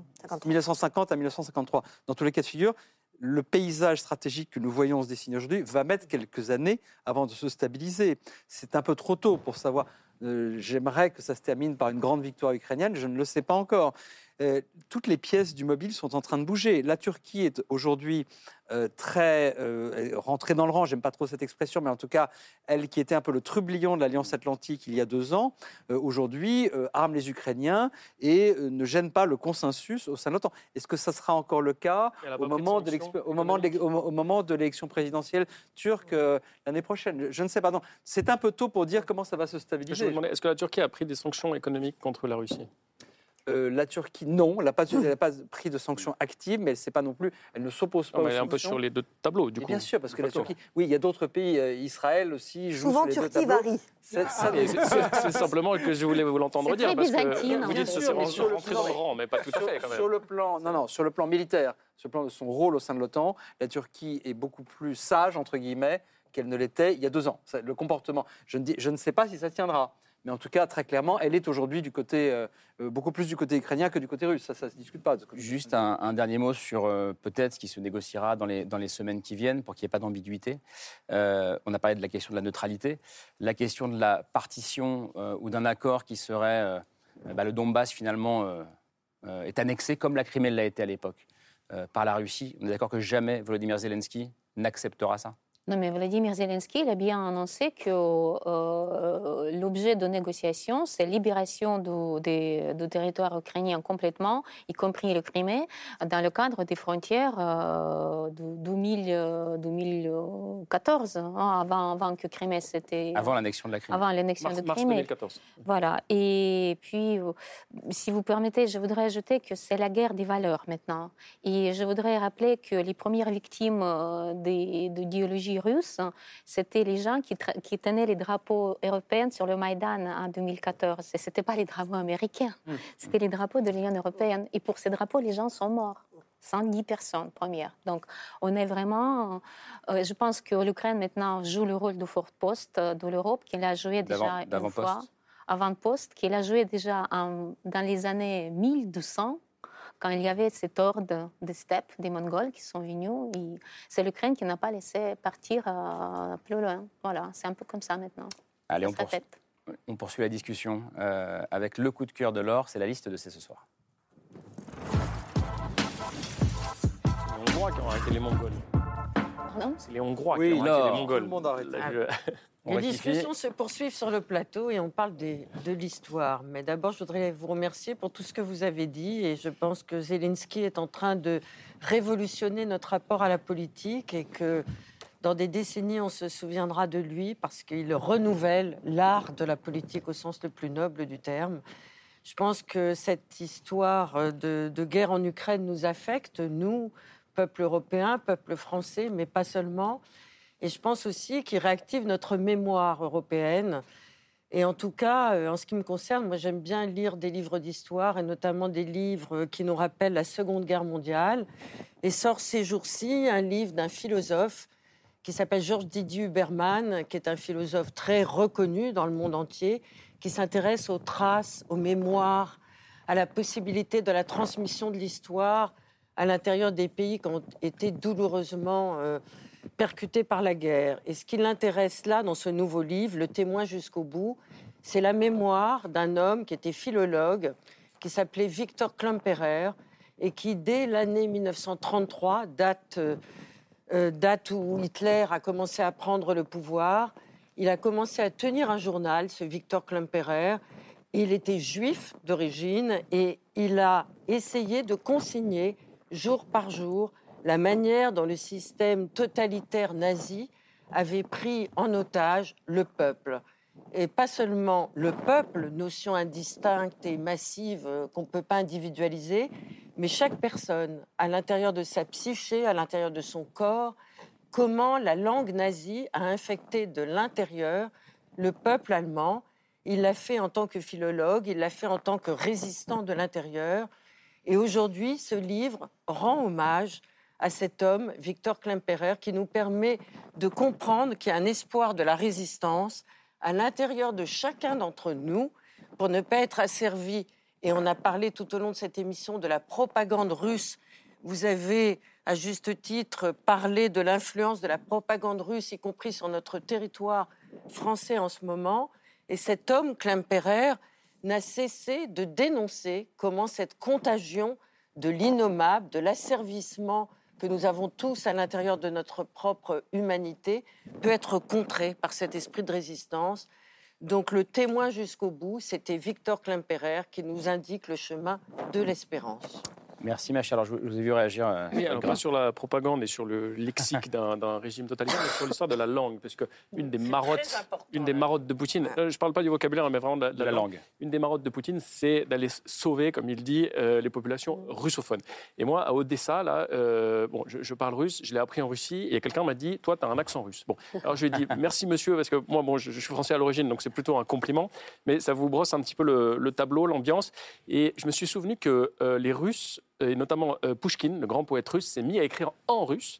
1950 à 1953. Dans tous les cas de figure, le paysage stratégique que nous voyons se dessiner aujourd'hui va mettre quelques années avant de se stabiliser. C'est un peu trop tôt pour savoir. Euh, J'aimerais que ça se termine par une grande victoire ukrainienne, je ne le sais pas encore. Euh, toutes les pièces du mobile sont en train de bouger. La Turquie est aujourd'hui euh, très euh, rentrée dans le rang, j'aime pas trop cette expression, mais en tout cas, elle qui était un peu le trublion de l'Alliance Atlantique il y a deux ans, aujourd'hui arme les Ukrainiens et ne gêne pas le consensus au sein de l'OTAN. Est-ce que ça sera encore le cas au moment de, sanctions l'exp- au moment de l'é- au mo- au moment de l'élection présidentielle turque l'année prochaine? Je- Je ne sais pas. C'est un peu tôt pour dire comment ça va se stabiliser. est-ce que la Turquie a pris des sanctions économiques contre la Russie? Euh, la Turquie, non, elle n'a pas, <laughs> pris de sanctions actives, mais elle, sait pas non plus, elle ne s'oppose pas Non, aux mais Elle est un peu sur les deux tableaux, du Et coup. bien sûr, parce que la. Turquie, oui, il y a d'autres pays, euh, Israël aussi joue Souvent, sur les Turquie varie. C'est- Ah, c'est- C'est <laughs> c'est simplement que je voulais vous l'entendre dire. très Parce que vous dites que c'est mais sur le rentré dans le plan- rang, mais pas tout à fait quand même. sur le plan, non, non, sur le plan militaire, sur le plan de son rôle au sein de l'OTAN, la Turquie est beaucoup plus sage entre guillemets qu'elle ne l'était il y a deux ans. Le comportement, je ne, dis, je ne sais pas si ça tiendra, mais en tout cas très clairement, elle est aujourd'hui du côté euh, euh, beaucoup plus du côté ukrainien que du côté russe. Ça, ça se discute pas. Juste un, un dernier mot sur euh, peut-être ce qui se négociera dans les, dans les semaines qui viennent pour qu'il n'y ait pas d'ambiguïté. Euh, on a parlé de la question de la neutralité, la question de la partition ou d'un accord qui serait bah, le Donbass finalement est annexé comme la Crimée l'a été à l'époque par la Russie. On est d'accord que jamais Volodymyr Zelensky n'acceptera ça? Non, mais Vladimir Zelensky il a bien annoncé que euh, l'objet de négociation, c'est libération du, des- du territoire ukrainien complètement, y compris le Crimée, dans le cadre des frontières euh, de 2000, euh, 2014, hein, avant, avant que Crimée c'était Avant l'annexion de la Crimée. avant l'annexion de mars Crimée. 2014. Voilà. Et puis, euh, si vous permettez, je voudrais ajouter que c'est la guerre des valeurs maintenant. Et je voudrais rappeler que les premières victimes euh, des- de l'idéologie russe, c'était les gens qui, tenaient les drapeaux européens sur le Maïdan en 2014. Et ce n'étaient pas les drapeaux américains, c'était les drapeaux de l'Union européenne. Et pour ces drapeaux, les gens sont morts. 110 personnes, première. Donc, on est vraiment. euh, je pense que l'Ukraine maintenant joue le rôle de forte-poste euh, de l'Europe, qu'elle a joué déjà une fois avant-poste qu'il a joué déjà en- dans les années 1200, quand il y avait cet ordre de steppes des Mongols qui sont venus. C'est l'Ukraine qui n'a pas laissé partir euh, plus loin. Voilà, c'est un peu comme ça maintenant. Allez, on poursuit, répète. on poursuit la discussion euh, avec le coup de cœur de l'or. C'est la liste de c'est ce soir. Les Hongrois qui ont arrêté les Mongols. Pardon? C'est les Hongrois Oui, qui ont arrêté les tout Mongols. le monde a arrêté. Là, je- On Les discussions se poursuivent sur le plateau et on parle des- de l'histoire. Mais d'abord, je voudrais vous remercier pour tout ce que vous avez dit. Et je pense que Zelensky est en train de révolutionner notre rapport à la politique et que dans des décennies, on se souviendra de lui parce qu'il renouvelle l'art de la politique au sens le plus noble du terme. Je pense que cette histoire de, de guerre en Ukraine nous affecte, nous, peuple européen, peuple français, mais pas seulement. Et je pense aussi qu'il réactive notre mémoire européenne. Et en tout cas, euh, en ce qui me concerne, moi j'aime bien lire des livres d'histoire et notamment des livres qui nous rappellent la Seconde Guerre mondiale. Et sort ces jours-ci un livre d'un philosophe qui s'appelle Georges Didier Huberman, qui est un philosophe très reconnu dans le monde entier, qui s'intéresse aux traces, aux mémoires, à la possibilité de la transmission de l'histoire à l'intérieur des pays qui ont été douloureusement euh, percutés par la guerre. Et ce qui l'intéresse là, dans ce nouveau livre, Le témoin jusqu'au bout, c'est la mémoire d'un homme qui était philologue, qui s'appelait Victor Klemperer, et qui, dès l'année 1933, date, euh, euh, date où Hitler a commencé à prendre le pouvoir, il a commencé à tenir un journal, ce Victor Klemperer. Il était juif d'origine et il a essayer de consigner jour par jour la manière dont le système totalitaire nazi avait pris en otage le peuple. Et pas seulement le peuple, notion indistincte et massive euh, qu'on ne peut pas individualiser, mais chaque personne, à l'intérieur de sa psyché, à l'intérieur de son corps, comment la langue nazie a infecté de l'intérieur le peuple allemand. Il l'a fait en tant que philologue, il l'a fait en tant que résistant de l'intérieur. Et aujourd'hui, ce livre rend hommage à cet homme, Victor Klemperer, qui nous permet de comprendre qu'il y a un espoir de la résistance à l'intérieur de chacun d'entre nous pour ne pas être asservi. Et on a parlé tout au long de cette émission de la propagande russe. Vous avez, à juste titre, parlé de l'influence de la propagande russe, y compris sur notre territoire français en ce moment. Et cet homme, Klemperer, n'a cessé de dénoncer comment cette contagion de l'innommable, de l'asservissement que nous avons tous à l'intérieur de notre propre humanité peut être contrée par cet esprit de résistance. Donc le témoin jusqu'au bout, c'était Victor Klemperer qui nous indique le chemin de l'espérance. Merci, Macha. Alors, je vous ai vu réagir. euh, Oui, alors pas sur la propagande et sur le lexique <laughs> d'un régime totalitaire, mais sur l'histoire de la langue, parce que une des marottes, une des marottes de Poutine, euh, je parle pas du vocabulaire, mais vraiment de la, De la langue. Une des marottes de Poutine, c'est d'aller sauver, comme il dit, euh, les populations russophones. Et moi, à Odessa, là, euh, bon, je, je parle russe, je l'ai appris en Russie, et quelqu'un m'a dit, toi, tu as un accent russe. Bon, alors je lui ai dit, <laughs> merci monsieur, parce que moi, bon, je, je suis français à l'origine, donc c'est plutôt un compliment, mais ça vous brosse un petit peu le, le tableau, l'ambiance. Et je me suis souvenu que euh, les Russes, et notamment euh, Pushkin, le grand poète russe, s'est mis à écrire en russe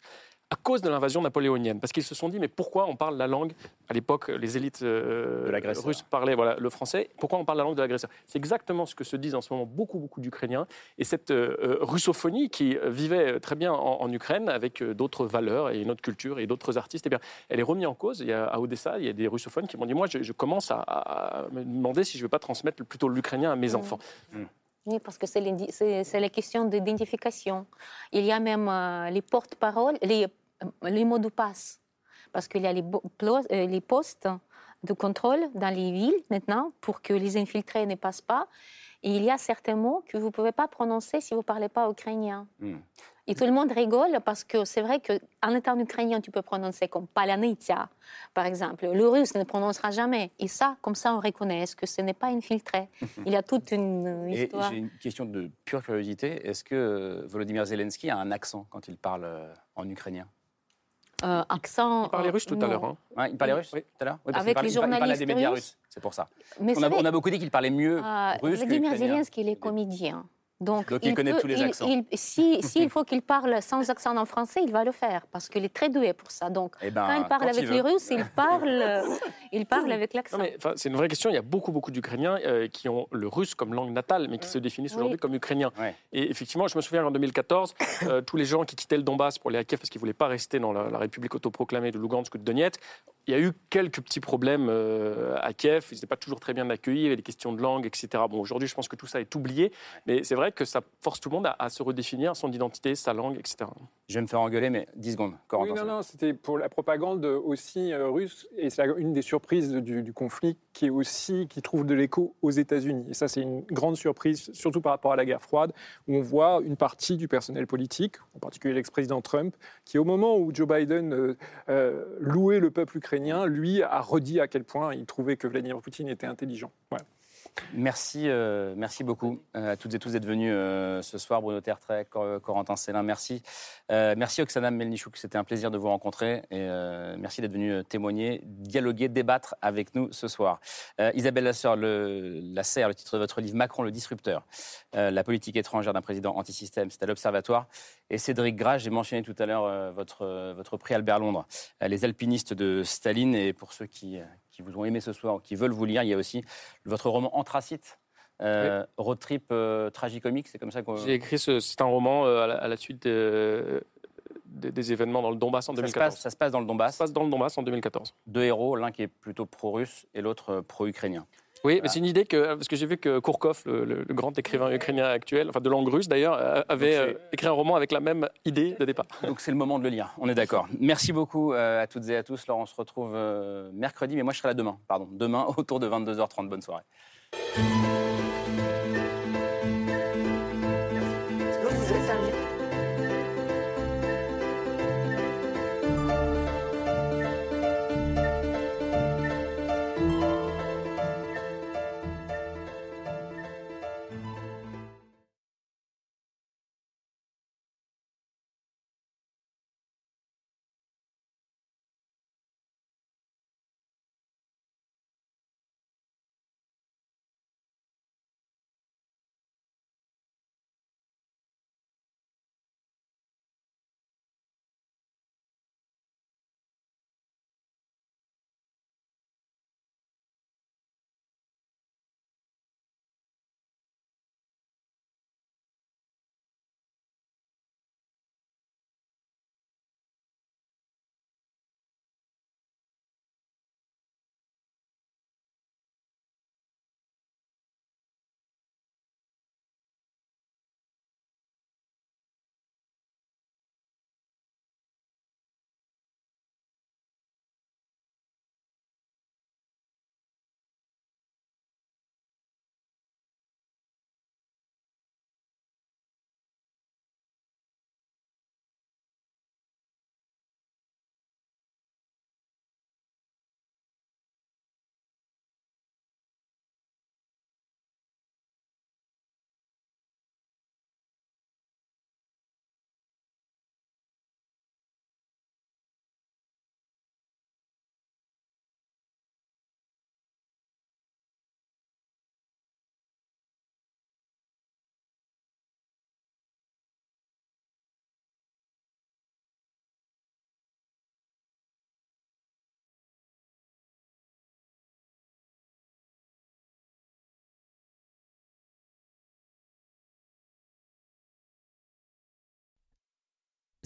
à cause de l'invasion napoléonienne. Parce qu'ils se sont dit, mais pourquoi on parle la langue? À l'époque, les élites euh, De russes parlaient voilà, le français. Pourquoi on parle la langue de l'agresseur? C'est exactement ce que se disent en ce moment beaucoup, beaucoup d'Ukrainiens. Et cette euh, euh, russophonie qui vivait très bien en, en Ukraine avec euh, d'autres valeurs et une autre culture et d'autres artistes, eh bien, elle est remise en cause. Il y a, à Odessa, il y a des russophones qui m'ont dit, moi, je, je commence à, à me demander si je ne vais pas transmettre plutôt l'ukrainien à mes enfants. Oui, parce que c'est la question d'identification. Il y a même euh, les porte-paroles, les, euh, les mots de passe. Parce qu'il y a les, euh, les postes de contrôle dans les villes maintenant pour que les infiltrés ne passent pas. Et il y a certains mots que vous ne pouvez pas prononcer si vous ne parlez pas ukrainien. Hmm. Et tout le monde rigole parce que c'est vrai qu'en étant ukrainien, tu peux prononcer comme palanitya, par exemple. Le russe ne prononcera jamais. Et ça, comme ça, on reconnaît que ce n'est pas infiltré? <laughs> Il y a toute une Et histoire. j'ai une question de pure curiosité. Est-ce que Volodymyr Zelensky a un accent quand il parle euh, en ukrainien? Euh, accent. Il parlait euh, russe tout à l'heure. hein. Ouais, Il parlait Oui. russe tout à l'heure? Oui, parce Avec les parlait- il parlait des journalistes médias russes. russes. C'est pour ça. Mais on, a, on beaucoup dit qu'il parlait mieux Euh, russe Vladimir. Zelensky, il est comédien. Donc, Donc, il connaît tous les accents. si, <laughs> s'il faut qu'il parle sans accent en français, il va le faire parce qu'il est très doué pour ça. Donc, Eh ben, quand il parle quand avec il les. Russes, il parle, <laughs> il parle avec l'accent. Non, mais, enfin, c'est une vraie question. Il y a beaucoup, beaucoup d'Ukrainiens euh, qui ont le russe comme langue natale, mais qui se définissent Oui. aujourd'hui comme ukrainiens. Ouais. Et effectivement, je me souviens en 2014, euh, tous les gens qui quittaient le Donbass pour aller à Kiev parce qu'ils ne voulaient pas rester dans la, la République autoproclamée de Lugansk ou de Donetsk, il y a eu quelques petits problèmes euh, à Kiev. Ils n'étaient pas toujours très bien accueillis. Il y avait des questions de langue, etc. Bon, aujourd'hui, je pense que tout ça est oublié, mais c'est vrai que ça force tout le monde à, à se redéfinir son identité, sa langue, etc. Je vais me faire engueuler, mais 10 secondes. Oui, non, non, c'était pour la propagande aussi euh, russe, et c'est une des surprises du, du conflit qui est aussi qui trouve de l'écho aux États-Unis. Et ça, c'est une grande surprise, surtout par rapport à la guerre froide, où on voit une partie du personnel politique, en particulier l'ex-président Trump, qui au moment où Joe Biden euh, euh, louait le peuple ukrainien, lui a redit à quel point il trouvait que Vladimir Poutine était intelligent. Voilà. Merci, euh, merci beaucoup euh, à toutes et tous d'être venus euh, ce soir. Bruno Tertrais, Cor- Corentin Célin, merci. Merci Oksana Melnichouk, c'était un plaisir de vous rencontrer. Et merci d'être venu témoigner, dialoguer, débattre avec nous ce soir. Isabelle Lasseur, le, Lasserre, le titre de votre livre Macron le disrupteur, la politique étrangère d'un président antisystème, c'est à l'Observatoire. Et Cédric Gras, j'ai mentionné tout à l'heure votre, votre prix Albert Londres, Les alpinistes de Staline. Et pour ceux qui, qui vous ont aimé ce soir qui veulent vous lire, il y a aussi votre roman Anthracite. Euh, Road trip euh, tragicomique, c'est comme ça qu'on. J'ai écrit ce, c'est un roman euh, à, la, à la suite de- de- des événements dans le Donbass en Ça se, 2014. passe, ça se passe dans le Donbass. Ça se passe dans le Donbass en 2014. Deux héros, l'un qui est plutôt pro-russe et l'autre euh, pro-ukrainien. Oui, mais c'est une idée que, parce que j'ai vu que Kourkov, le, le- le grand écrivain ukrainien actuel, enfin de langue russe d'ailleurs, avait euh, écrit un roman avec la même idée de départ. Donc c'est le moment de le lire, on est d'accord. Merci beaucoup euh, à toutes et à tous. Laurent, on se retrouve euh, mercredi, mais moi je serai là demain, pardon. Demain <laughs> autour de 22h30. Bonne soirée.